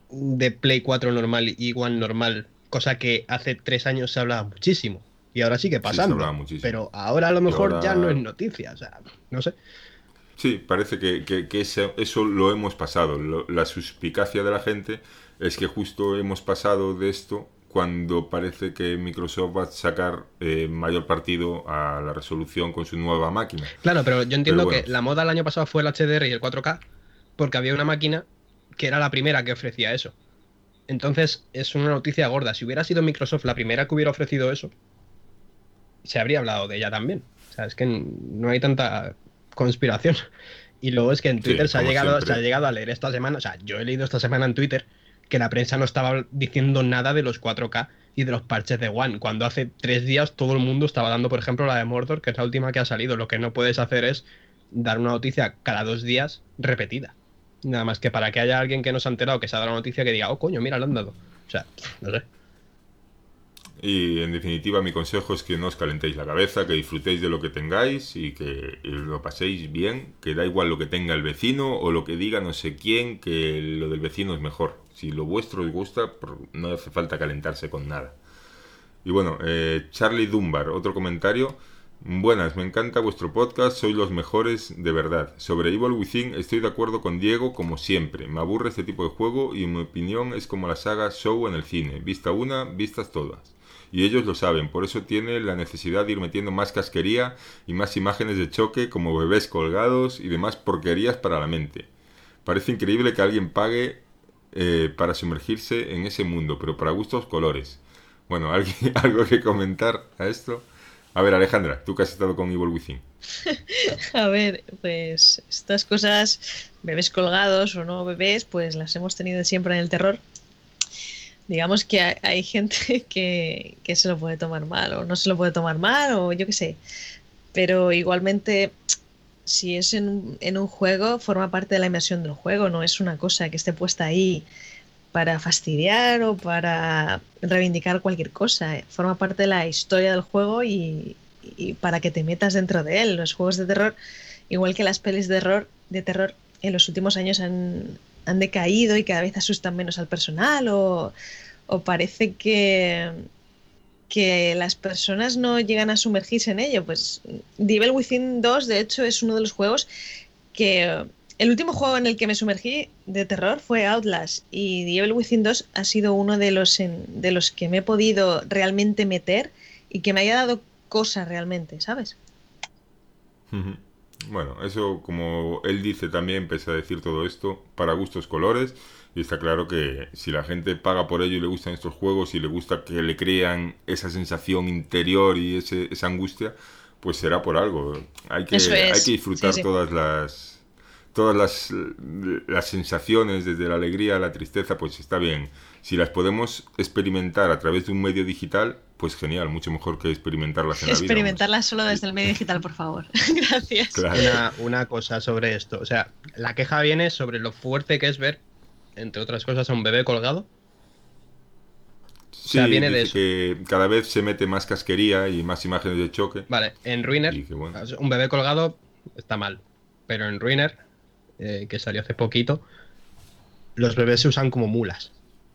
de Play 4 normal y One normal, cosa que hace tres años se hablaba muchísimo. Y ahora sigue pasando. pero ahora a lo mejor ya no es noticia, o sea, no sé. Sí, parece que, eso, lo hemos pasado. la suspicacia de la gente es que justo hemos pasado de esto cuando parece que Microsoft va a sacar eh, mayor partido a la resolución con su nueva máquina. Claro, pero yo entiendo que la moda el año pasado fue el HDR y el 4K, porque había una máquina que era la primera que ofrecía eso. Entonces es una noticia gorda. Si hubiera sido Microsoft la primera que hubiera ofrecido eso, se habría hablado de ella también. O sea, es que no hay tanta conspiración. Y luego es que en Twitter se, ha llegado, se ha llegado a leer esta semana, o sea, yo he leído esta semana en Twitter que la prensa no estaba diciendo nada de los 4K y de los parches de One, cuando hace tres días todo el mundo estaba dando, por ejemplo, la de Mordor, que es la última que ha salido. Lo que no puedes hacer es dar una noticia cada dos días repetida. Nada más que para que haya alguien que no se ha enterado que se ha dado la noticia que diga, oh coño, mira, lo han dado. O sea, no sé. Y en definitiva mi consejo es que no os calentéis la cabeza, que disfrutéis de lo que tengáis y que lo paséis bien, que da igual lo que tenga el vecino o lo que diga no sé quién, que lo del vecino es mejor. Si lo vuestro os gusta, no hace falta calentarse con nada. Y bueno, eh, Charlie Dunbar, otro comentario. Buenas, me encanta vuestro podcast, sois los mejores de verdad. Sobre Evil Within estoy de acuerdo con Diego como siempre. Me aburre este tipo de juego y en mi opinión es como la saga Show en el cine. Vista una, vistas todas. Y ellos lo saben, por eso tiene la necesidad de ir metiendo más casquería y más imágenes de choque como bebés colgados y demás porquerías para la mente. Parece increíble que alguien pague eh, para sumergirse en ese mundo, pero para gustos colores. Bueno, ¿alguien, ¿algo que comentar a esto? A ver, Alejandra, tú que has estado con Evil Within. a ver, pues estas cosas, bebés colgados o no bebés, pues las hemos tenido siempre en el terror. Digamos que hay, gente que, que se lo puede tomar mal o no se lo puede tomar mal o yo qué sé. Pero igualmente si es en, un juego, forma parte de la inmersión del juego, no es una cosa que esté puesta ahí para fastidiar o para reivindicar cualquier cosa. Forma parte de la historia del juego y, para que te metas dentro de él. Los juegos de terror, igual que las pelis de terror, de terror en los últimos años han, han decaído y cada vez asustan menos al personal o, o parece que que las personas no llegan a sumergirse en ello. Pues Devil Within 2, de hecho, es uno de los juegos que... El último juego en el que me sumergí de terror fue Outlast y Devil Within 2 ha sido uno de los, de los que me he podido realmente meter y que me haya dado cosas realmente, ¿sabes? Bueno, eso como él dice también, pese a decir todo esto, para gustos colores. Y está claro que si la gente paga por ello y le gustan estos juegos y le gusta que le crean esa sensación interior y ese, esa angustia, pues será por algo. Hay que, es. hay que disfrutar Sí, sí. todas las todas las, las sensaciones, desde la alegría a la tristeza, pues está bien. Si las podemos experimentar a través de un medio digital, pues genial, mucho mejor que experimentarlas en la vida. vamos. Experimentarla solo desde el medio digital, por favor. Gracias. Claro. Una, una cosa sobre esto. O sea, la queja viene sobre lo fuerte que es ver, entre otras cosas, a un bebé colgado. Sí, sea, viene de dice que cada vez se mete más casquería y más imágenes de choque. Vale, en Ruiner, Y que bueno. un bebé colgado está mal. Pero en Ruiner, eh, que salió hace poquito, los bebés se usan como mulas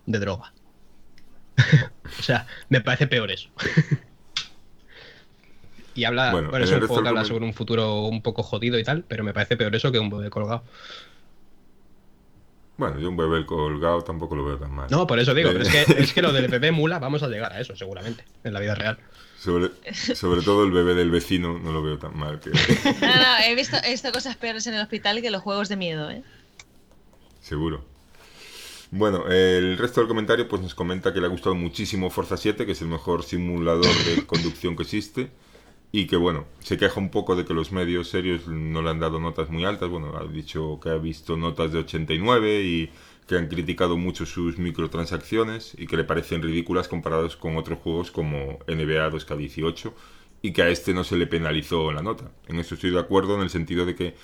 de droga. o sea, me parece peor eso. y habla, Bueno, bueno, es un resto juego que habla sobre un futuro un poco jodido y tal, pero me parece peor eso que un bebé colgado. Bueno, yo un bebé colgado tampoco lo veo tan mal. No, por eso digo, Eh, pero es que, es que lo del bebé mula, vamos a llegar a eso, seguramente, en la vida real. Sobre, sobre todo el bebé del vecino no lo veo tan mal. Que, No, no, he visto, he visto cosas peores en el hospital que los juegos de miedo, ¿eh? seguro. Bueno, el resto del comentario pues nos comenta que le ha gustado muchísimo Forza 7, que es el mejor simulador de conducción que existe. Y que bueno, se queja un poco de que los medios serios no le han dado notas muy altas. Bueno, ha dicho que ha visto notas de 89 y que han criticado mucho sus microtransacciones y que le parecen ridículas comparados con otros juegos como NBA 2K18 y que a este no se le penalizó la nota. En eso estoy de acuerdo en el sentido de que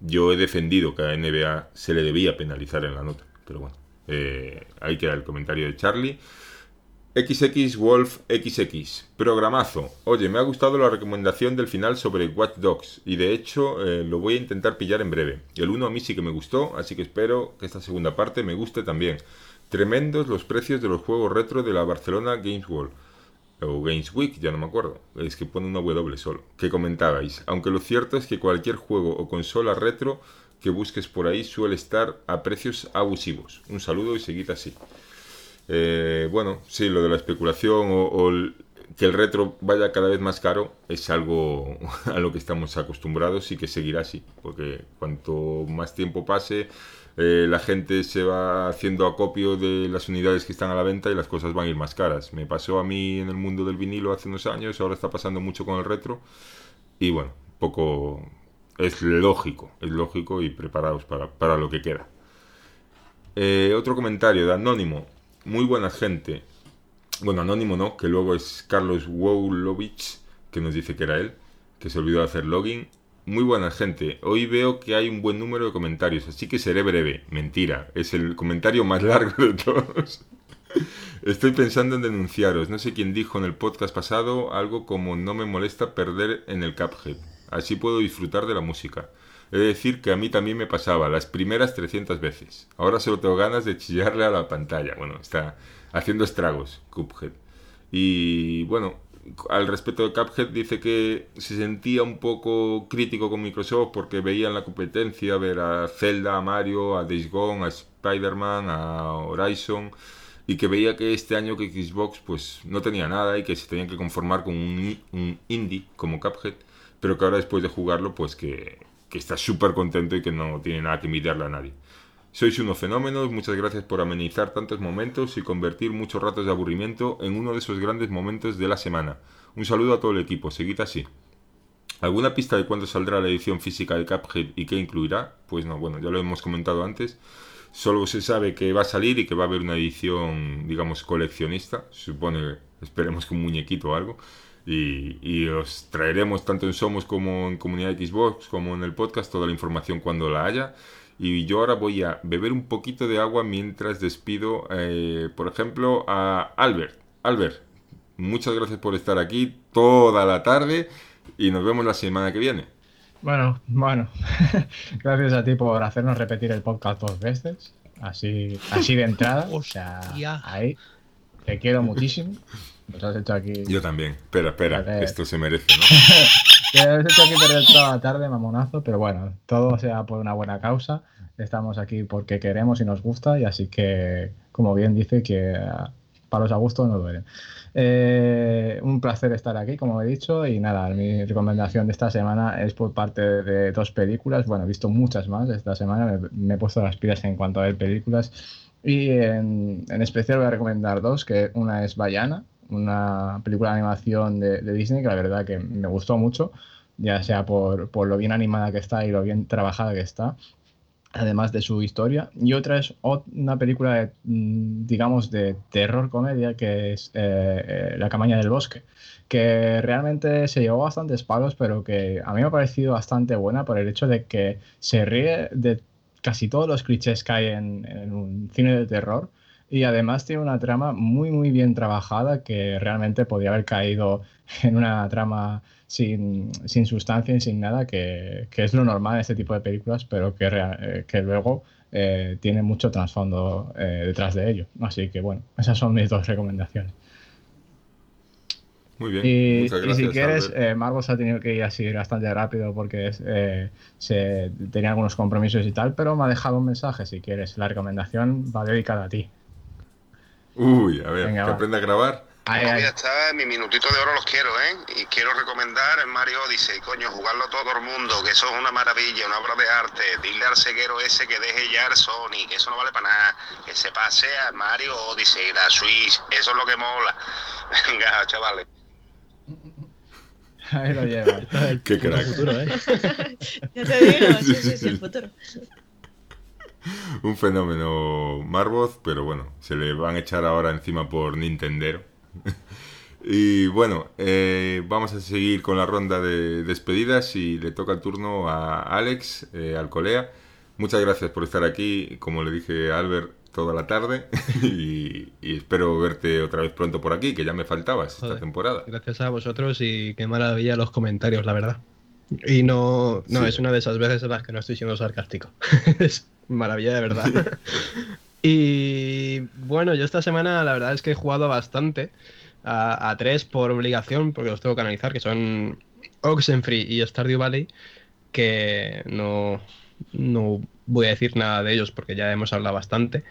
yo he defendido que a NBA se le debía penalizar en la nota. Pero bueno, eh, ahí queda el comentario de Charlie. XX Wolf XX. Programazo. Oye, me ha gustado la recomendación del final sobre Watch Dogs y de hecho eh, lo voy a intentar pillar en breve. El 1 a mí sí que me gustó, así que espero que esta segunda parte me guste también. Tremendos los precios de los juegos retro de la Barcelona Games World. O Games Week, ya no me acuerdo. Es que pone una W solo. Que comentabais. Aunque lo cierto es que cualquier juego o consola retro que busques por ahí suele estar a precios abusivos. Un saludo y seguid así. Eh, bueno, sí, lo de la especulación o, el- que el retro vaya cada vez más caro es algo a lo que estamos acostumbrados y que seguirá así, porque cuanto más tiempo pase, eh, la gente se va haciendo acopio de las unidades que están a la venta y las cosas van a ir más caras. Me pasó a mí en el mundo del vinilo hace unos años, ahora está pasando mucho con el retro y bueno, poco es lógico, es lógico y preparados para, para lo que queda. Eh, otro comentario de Anónimo. Muy buena gente. Bueno, Anónimo no, que luego es Carlos Wowlovich, que nos dice que era él, que se olvidó de hacer login. Muy buena gente. Hoy veo que hay un buen número de comentarios, así que seré breve. Mentira, es el comentario más largo de todos. Estoy pensando en denunciaros. No sé quién dijo en el podcast pasado algo como no me molesta perder en el Cuphead. Así puedo disfrutar de la música. He de decir que a mí también me pasaba las primeras 300 veces. Ahora solo tengo ganas de chillarle a la pantalla. Bueno, está haciendo estragos Cuphead. Y bueno, al respecto de Cuphead dice que se sentía un poco crítico con Microsoft porque veía en la competencia ver a Zelda, a Mario, a Days a Spider-Man, a Horizon y que veía que este año que Xbox pues no tenía nada y que se tenían que conformar con un, un indie como Cuphead, pero que ahora después de jugarlo pues que, que está súper contento y que no tiene nada que envidiarle a nadie. Sois unos fenómenos, muchas gracias por amenizar tantos momentos y convertir muchos ratos de aburrimiento en uno de esos grandes momentos de la semana. Un saludo a todo el equipo, seguid así. ¿Alguna pista de cuándo saldrá la edición física de Cuphead y qué incluirá? Pues no, bueno, ya lo hemos comentado antes. Solo se sabe que va a salir y que va a haber una edición, digamos, coleccionista. Supone, esperemos que un muñequito o algo. Y, y os traeremos tanto en Somos como en Comunidad Xbox, como en el podcast, toda la información cuando la haya. Y yo ahora voy a beber un poquito de agua mientras despido, eh, por ejemplo, a Albert. Albert, muchas gracias por estar aquí toda la tarde y nos vemos la semana que viene. Bueno, bueno. Gracias a ti por hacernos repetir el podcast dos veces. Así, así de entrada. o sea, ahí. Te quiero muchísimo. Nos has hecho aquí. Yo también. Espera, espera, Vale. esto se merece, ¿no? Te has hecho aquí perder toda la tarde, mamonazo. Pero bueno, todo sea por una buena causa. Estamos aquí porque queremos y nos gusta. Y así que, como bien dice, que ah, palos a gusto no duelen. Eh, un placer estar aquí, como he dicho, y nada, mi recomendación de esta semana es por parte de dos películas. Bueno, he visto muchas más esta semana, me, me he puesto las pilas en cuanto a ver películas. Y en, en especial voy a recomendar dos, que una es Bayana, una película de animación de, Disney que la verdad que me gustó mucho, ya sea por, por lo bien animada que está y lo bien trabajada que está además de su historia. Y otra es una película, de, mm, digamos, de terror comedia, que es eh, eh, La cabaña del bosque, que realmente se llevó bastantes palos, pero que a mí me ha parecido bastante buena por el hecho de que se ríe de casi todos los clichés que hay en un cine de terror. Y además tiene una trama muy, muy bien trabajada que realmente podría haber caído en una trama sin, sin sustancia y sin nada, que, que es lo normal en este tipo de películas, pero que, rea- eh, que luego eh, tiene mucho trasfondo eh, detrás de ello. Así que bueno, esas son mis dos recomendaciones. Muy bien. Y, Muchas y gracias. si quieres, eh, Marcos ha tenido que ir así bastante rápido porque es, eh, se, tenía algunos compromisos y tal, pero me ha dejado un mensaje. Si quieres, la recomendación va dedicada a ti. Uy, a ver, Venga, que va. aprenda a grabar. Ya está, mi minutito de oro los quiero, ¿eh? Y quiero recomendar el Mario Odyssey, coño, jugarlo todo el mundo, que eso es una maravilla, una obra de arte. Dile al ceguero ese que deje ya el Sony, que eso no vale para nada. Que se pase al Mario Odyssey, la Switch, eso es lo que mola. Venga, chavales. Ahí lo llevas. Qué crack. futuro, ¿eh? Ya te digo, sí, sí, sí, el futuro. Un fenómeno Marvoth, pero bueno, se le van a echar ahora encima por Nintendero. y bueno, eh, vamos a seguir con la ronda de despedidas y le toca el turno a Alex eh, Alcolea. Muchas gracias por estar aquí, como le dije a Albert, toda la tarde y, y espero verte otra vez pronto por aquí, que ya me faltabas esta temporada. Gracias a vosotros y qué maravilla los comentarios, la verdad. Y no, no Sí. es una de esas veces en las que no estoy siendo sarcástico. es maravilla de verdad. y bueno, yo esta semana la verdad es que he jugado bastante a, a tres por obligación, porque los tengo que analizar, que son Oxenfree y Stardew Valley, que no, no voy a decir nada de ellos porque ya hemos hablado bastante.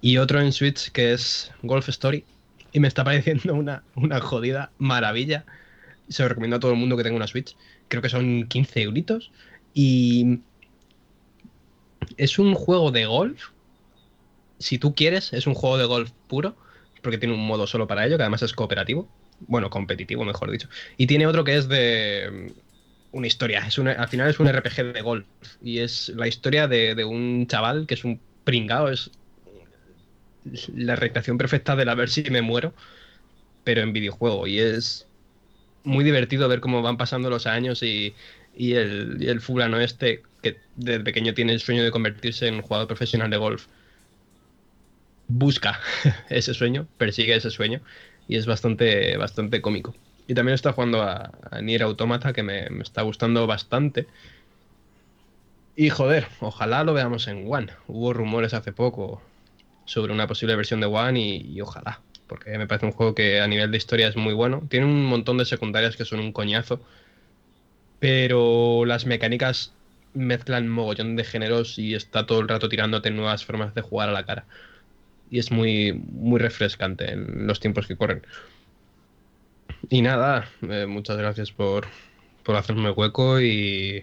Y otro en Switch que es Golf Story. Y me está pareciendo una, una jodida maravilla. Se lo recomiendo a todo el mundo que tenga una Switch. Creo que son 15 euritos. Y es un juego de golf. Si tú quieres, es un juego de golf puro. Porque tiene un modo solo para ello, que además es cooperativo. Bueno, competitivo, mejor dicho. Y tiene otro que es de mm, una historia. Es una- al final es un RPG de golf. Y es la historia de, de un chaval que es un pringao. Es la recreación perfecta de la ver si me muero. Pero en videojuego. Y es muy divertido ver cómo van pasando los años y, y el, el fulano este, que desde pequeño tiene el sueño de convertirse en un jugador profesional de golf, busca ese sueño, persigue ese sueño y es bastante, bastante cómico. Y también está jugando a, Nier Automata, que me, me está gustando bastante. Y joder, ojalá lo veamos en One. Hubo rumores hace poco sobre una posible versión de One y ojalá, porque me parece un juego que a nivel de historia es muy bueno. Tiene un montón de secundarias que son un coñazo, pero las mecánicas mezclan mogollón de géneros y está todo el rato tirándote nuevas formas de jugar a la cara. Y es muy, muy refrescante en los tiempos que corren. Y nada, eh, muchas gracias por, por hacerme hueco y,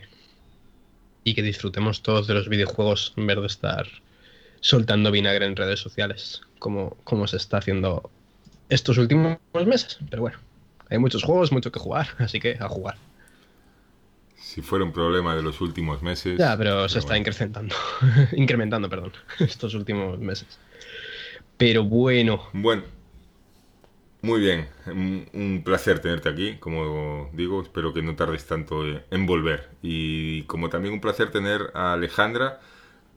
y que disfrutemos todos de los videojuegos en vez de estar soltando vinagre en redes sociales, como, como se está haciendo estos últimos meses. Pero bueno, hay muchos juegos, mucho que jugar, así que a jugar. Si fuera un problema de los últimos meses. Ya, pero se está incrementando, incrementando, perdón, estos últimos meses. Pero bueno, Bueno, muy bien. Un, placer tenerte aquí, como digo. Espero que no tardes tanto en volver. Y como también un placer tener a Alejandra,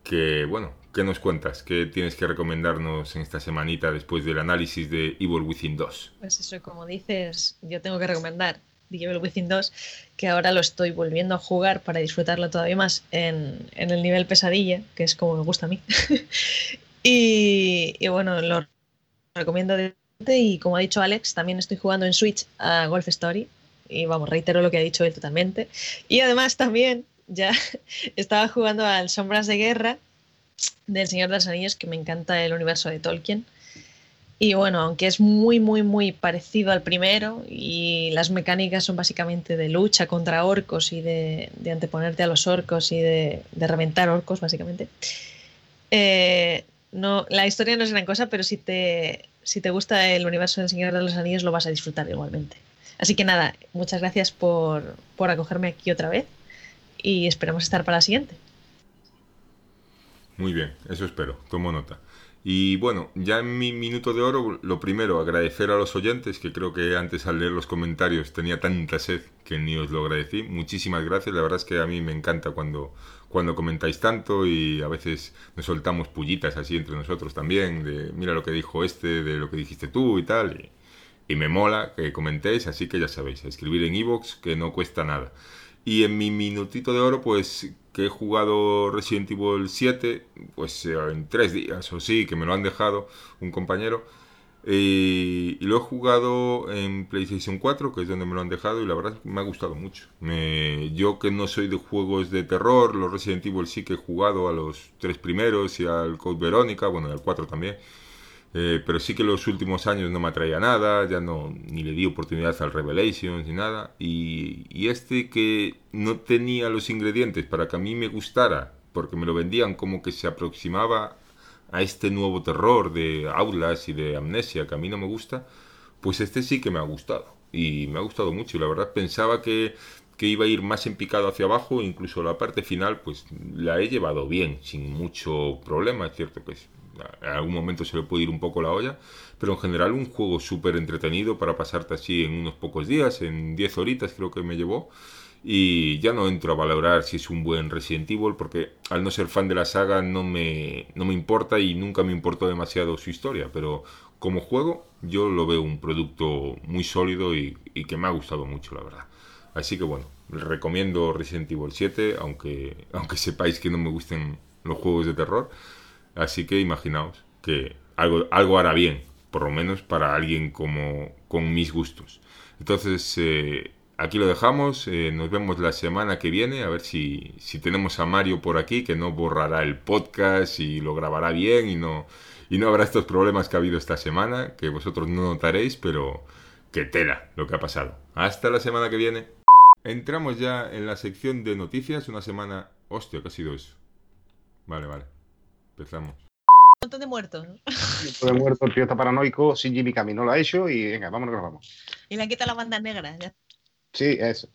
que, bueno, ¿qué nos cuentas? ¿Qué tienes que recomendarnos en esta semanita después del análisis de Evil Within 2? Pues eso, como dices, yo tengo que recomendar The Evil Within 2, que ahora lo estoy volviendo a jugar para disfrutarlo todavía más en, en el nivel pesadilla, que es como me gusta a mí. y, y bueno, lo recomiendo de y como ha dicho Alex, también estoy jugando en Switch a Golf Story. Y vamos, reitero lo que ha dicho él totalmente. Y además también ya estaba jugando al Sombras de Guerra del Señor de los Anillos, que me encanta el universo de Tolkien. Y bueno, aunque es muy, muy, muy parecido al primero y las mecánicas son básicamente de lucha contra orcos y de, de anteponerte a los orcos y de, de reventar orcos, básicamente. eh, no, la historia no es gran cosa, pero si te, si te gusta el universo del Señor de los Anillos lo vas a disfrutar igualmente. Así que nada, muchas gracias por, por acogerme aquí otra vez y esperamos estar para la siguiente. Muy bien, eso espero, tomo nota. Y bueno, ya en mi minuto de oro, lo primero, agradecer a los oyentes, que creo que antes al leer los comentarios tenía tanta sed que ni os lo agradecí. Muchísimas gracias, la verdad es que a mí me encanta cuando, cuando comentáis tanto y a veces nos soltamos pullitas así entre nosotros también, de mira lo que dijo este, de lo que dijiste tú y tal. Y, y me mola que comentéis, así que ya sabéis, escribir en iVoox que no cuesta nada. Y en mi minutito de oro, pues que he jugado Resident Evil 7, pues eh, en tres días o sí, que me lo han dejado un compañero. Y, lo he jugado en PlayStation 4, que es donde me lo han dejado, y la verdad me ha gustado mucho. Yo que no soy de juegos de terror, los Resident Evil sí que he jugado a los tres primeros y al Code Verónica, bueno, y al 4 también. Eh, pero sí que los últimos años no me atraía nada, ya no ni le di oportunidad al Revelations ni nada. Y, y este que no tenía los ingredientes para que a mí me gustara, porque me lo vendían como que se aproximaba a este nuevo terror de Outlast y de Amnesia que a mí no me gusta, pues este sí que me ha gustado. Y me ha gustado mucho. Y la verdad pensaba que, que iba a ir más en picado hacia abajo, incluso la parte final, pues la he llevado bien, sin mucho problema. Es cierto que en algún momento se le puede ir un poco la olla, pero en general un juego súper entretenido para pasarte así en unos pocos días, en 10 horitas creo que me llevó. Y ya no entro a valorar si es un buen Resident Evil, porque al no ser fan de la saga no me, no me importa y nunca me importó demasiado su historia, pero como juego yo lo veo un producto muy sólido y, que me ha gustado mucho, la verdad. Así que bueno, recomiendo Resident Evil 7, aunque, aunque sepáis que no me gusten los juegos de terror. Así que imaginaos que algo, algo hará bien, por lo menos para alguien como con mis gustos. Entonces, eh, aquí lo dejamos. eh, nos vemos la semana que viene. A ver si, si tenemos a Mario por aquí, que no borrará el podcast y lo grabará bien y no, y no habrá estos problemas que ha habido esta semana, que vosotros no notaréis, pero que tela lo que ha pasado. Hasta la semana que viene. Entramos ya en la sección de noticias. Una semana... Hostia, ¿qué ha sido eso? Vale, vale. Empezamos. Un montón de muertos. Todo de muerto, el tío está paranoico, Shinji Mikami no lo ha hecho y venga, vámonos que nos vamos. Y le han quitado la banda negra. ya. Sí, eso.